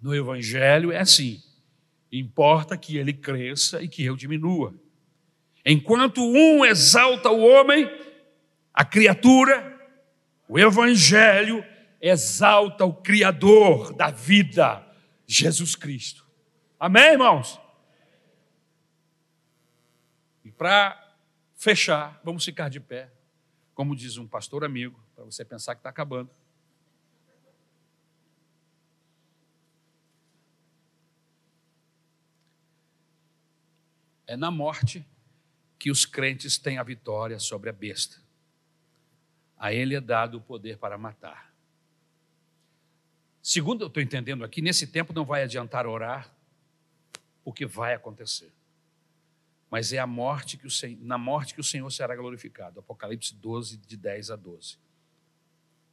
Speaker 1: No Evangelho é assim: importa que ele cresça e que eu diminua. Enquanto um exalta o homem, a criatura, o Evangelho exalta o Criador da vida, Jesus Cristo. Amém, irmãos? E para fechar, vamos ficar de pé, como diz um pastor amigo, para você pensar que está acabando. É na morte que os crentes têm a vitória sobre a besta. A ele é dado o poder para matar. Segundo eu estou entendendo aqui, nesse tempo não vai adiantar orar, porque vai acontecer. Mas é a morte que o na morte que o Senhor será glorificado. Apocalipse 12, de 10 a 12.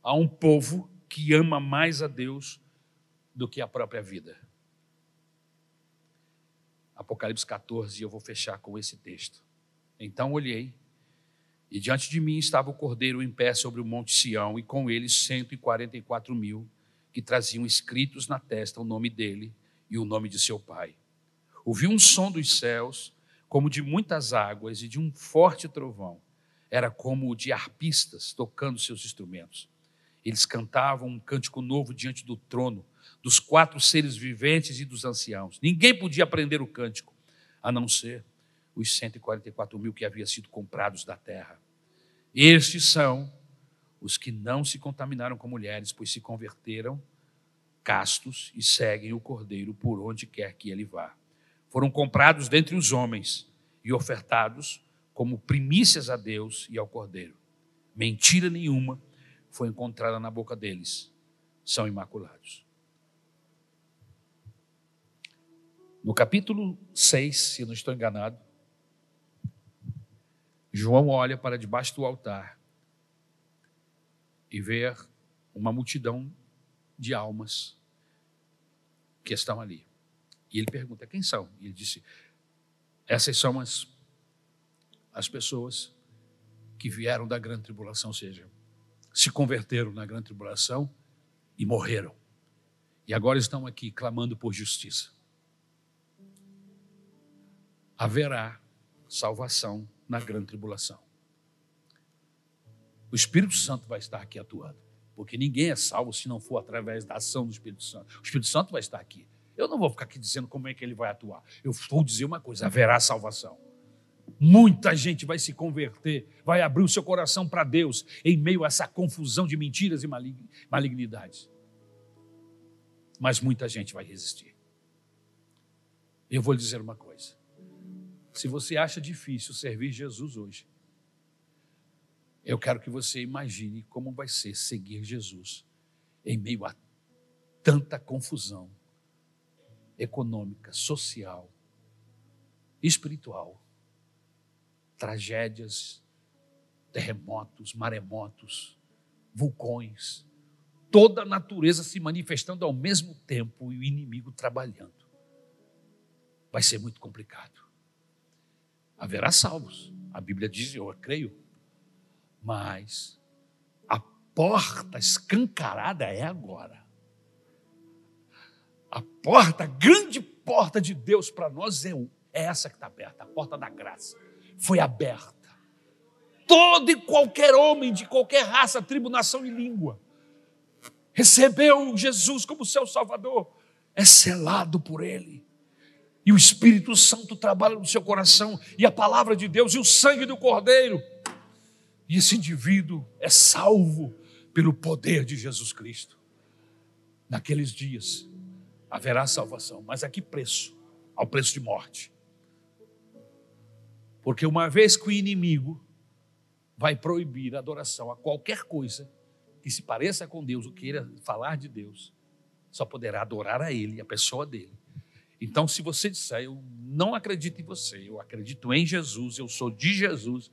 Speaker 1: Há um povo que ama mais a Deus do que a própria vida. Apocalipse 14, eu vou fechar com esse texto. Então olhei, e diante de mim estava o cordeiro em pé sobre o monte Sião, e com ele 144 mil que traziam escritos na testa o nome dele e o nome de seu pai. Ouvi um som dos céus, como de muitas águas e de um forte trovão. Era como o de arpistas tocando seus instrumentos. Eles cantavam um cântico novo diante do trono, dos quatro seres viventes e dos anciãos. Ninguém podia aprender o cântico, a não ser os 144 mil que haviam sido comprados da terra. Estes são os que não se contaminaram com mulheres, pois se converteram castos e seguem o cordeiro por onde quer que ele vá. Foram comprados dentre os homens e ofertados como primícias a Deus e ao cordeiro. Mentira nenhuma foi encontrada na boca deles. São imaculados. No capítulo 6, se não estou enganado, João olha para debaixo do altar e ver uma multidão de almas que estão ali. E ele pergunta: quem são? E ele disse: essas são as, as pessoas que vieram da grande tribulação, ou seja, se converteram na grande tribulação e morreram. E agora estão aqui clamando por justiça. Haverá salvação na grande tribulação o Espírito Santo vai estar aqui atuando. Porque ninguém é salvo se não for através da ação do Espírito Santo. O Espírito Santo vai estar aqui. Eu não vou ficar aqui dizendo como é que ele vai atuar. Eu vou dizer uma coisa: haverá salvação. Muita gente vai se converter, vai abrir o seu coração para Deus em meio a essa confusão de mentiras e malignidades. mas muita gente vai resistir. Eu vou lhe dizer uma coisa. Se você acha difícil servir Jesus hoje, eu quero que você imagine como vai ser seguir Jesus em meio a tanta confusão econômica, social, espiritual, tragédias, terremotos, maremotos, vulcões, toda a natureza se manifestando ao mesmo tempo e o inimigo trabalhando. Vai ser muito complicado. Haverá salvos. A Bíblia diz, eu creio, mas a porta escancarada é agora. A porta, a grande porta de Deus para nós é, é essa que está aberta, a porta da graça. Foi aberta. Todo e qualquer homem de qualquer raça, tribo, nação e língua recebeu Jesus como seu Salvador, é selado por Ele. E o Espírito Santo trabalha no seu coração, e a palavra de Deus e o sangue do Cordeiro. E esse indivíduo é salvo pelo poder de Jesus Cristo. Naqueles dias haverá salvação, mas a que preço? Ao preço de morte. Porque uma vez que o inimigo vai proibir a adoração a qualquer coisa, que se pareça com Deus, ou queira falar de Deus, só poderá adorar a Ele, a pessoa dele. Então, se você disser, eu não acredito em você, eu acredito em Jesus, eu sou de Jesus,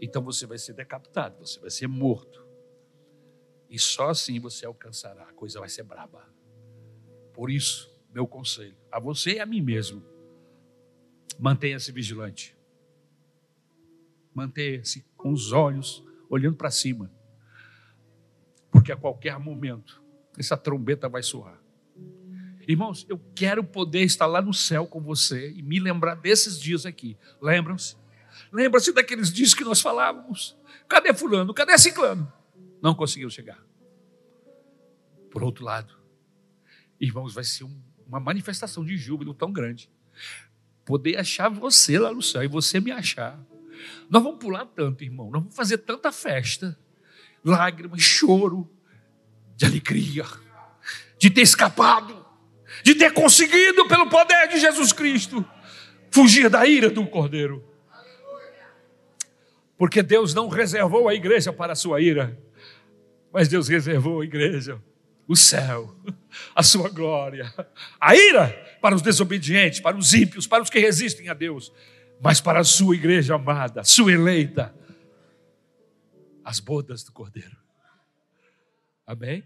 Speaker 1: então você vai ser decapitado, você vai ser morto. E só assim você alcançará, a coisa vai ser braba. Por isso, meu conselho a você e a mim mesmo, mantenha-se vigilante. Mantenha-se com os olhos olhando para cima porque a qualquer momento essa trombeta vai soar. Irmãos, eu quero poder estar lá no céu com você e me lembrar desses dias aqui. Lembram-se? Lembra-se daqueles dias que nós falávamos? Cadê Fulano? Cadê Ciclano? Não conseguiu chegar. Por outro lado, irmãos, vai ser um, uma manifestação de júbilo tão grande. Poder achar você lá no céu e você me achar. Nós vamos pular tanto, irmão. Nós vamos fazer tanta festa lágrimas, choro, de alegria, de ter escapado, de ter conseguido, pelo poder de Jesus Cristo, fugir da ira do Cordeiro. Porque Deus não reservou a igreja para a sua ira, mas Deus reservou a igreja, o céu, a sua glória, a ira para os desobedientes, para os ímpios, para os que resistem a Deus, mas para a sua igreja amada, sua eleita, as bodas do Cordeiro. Amém?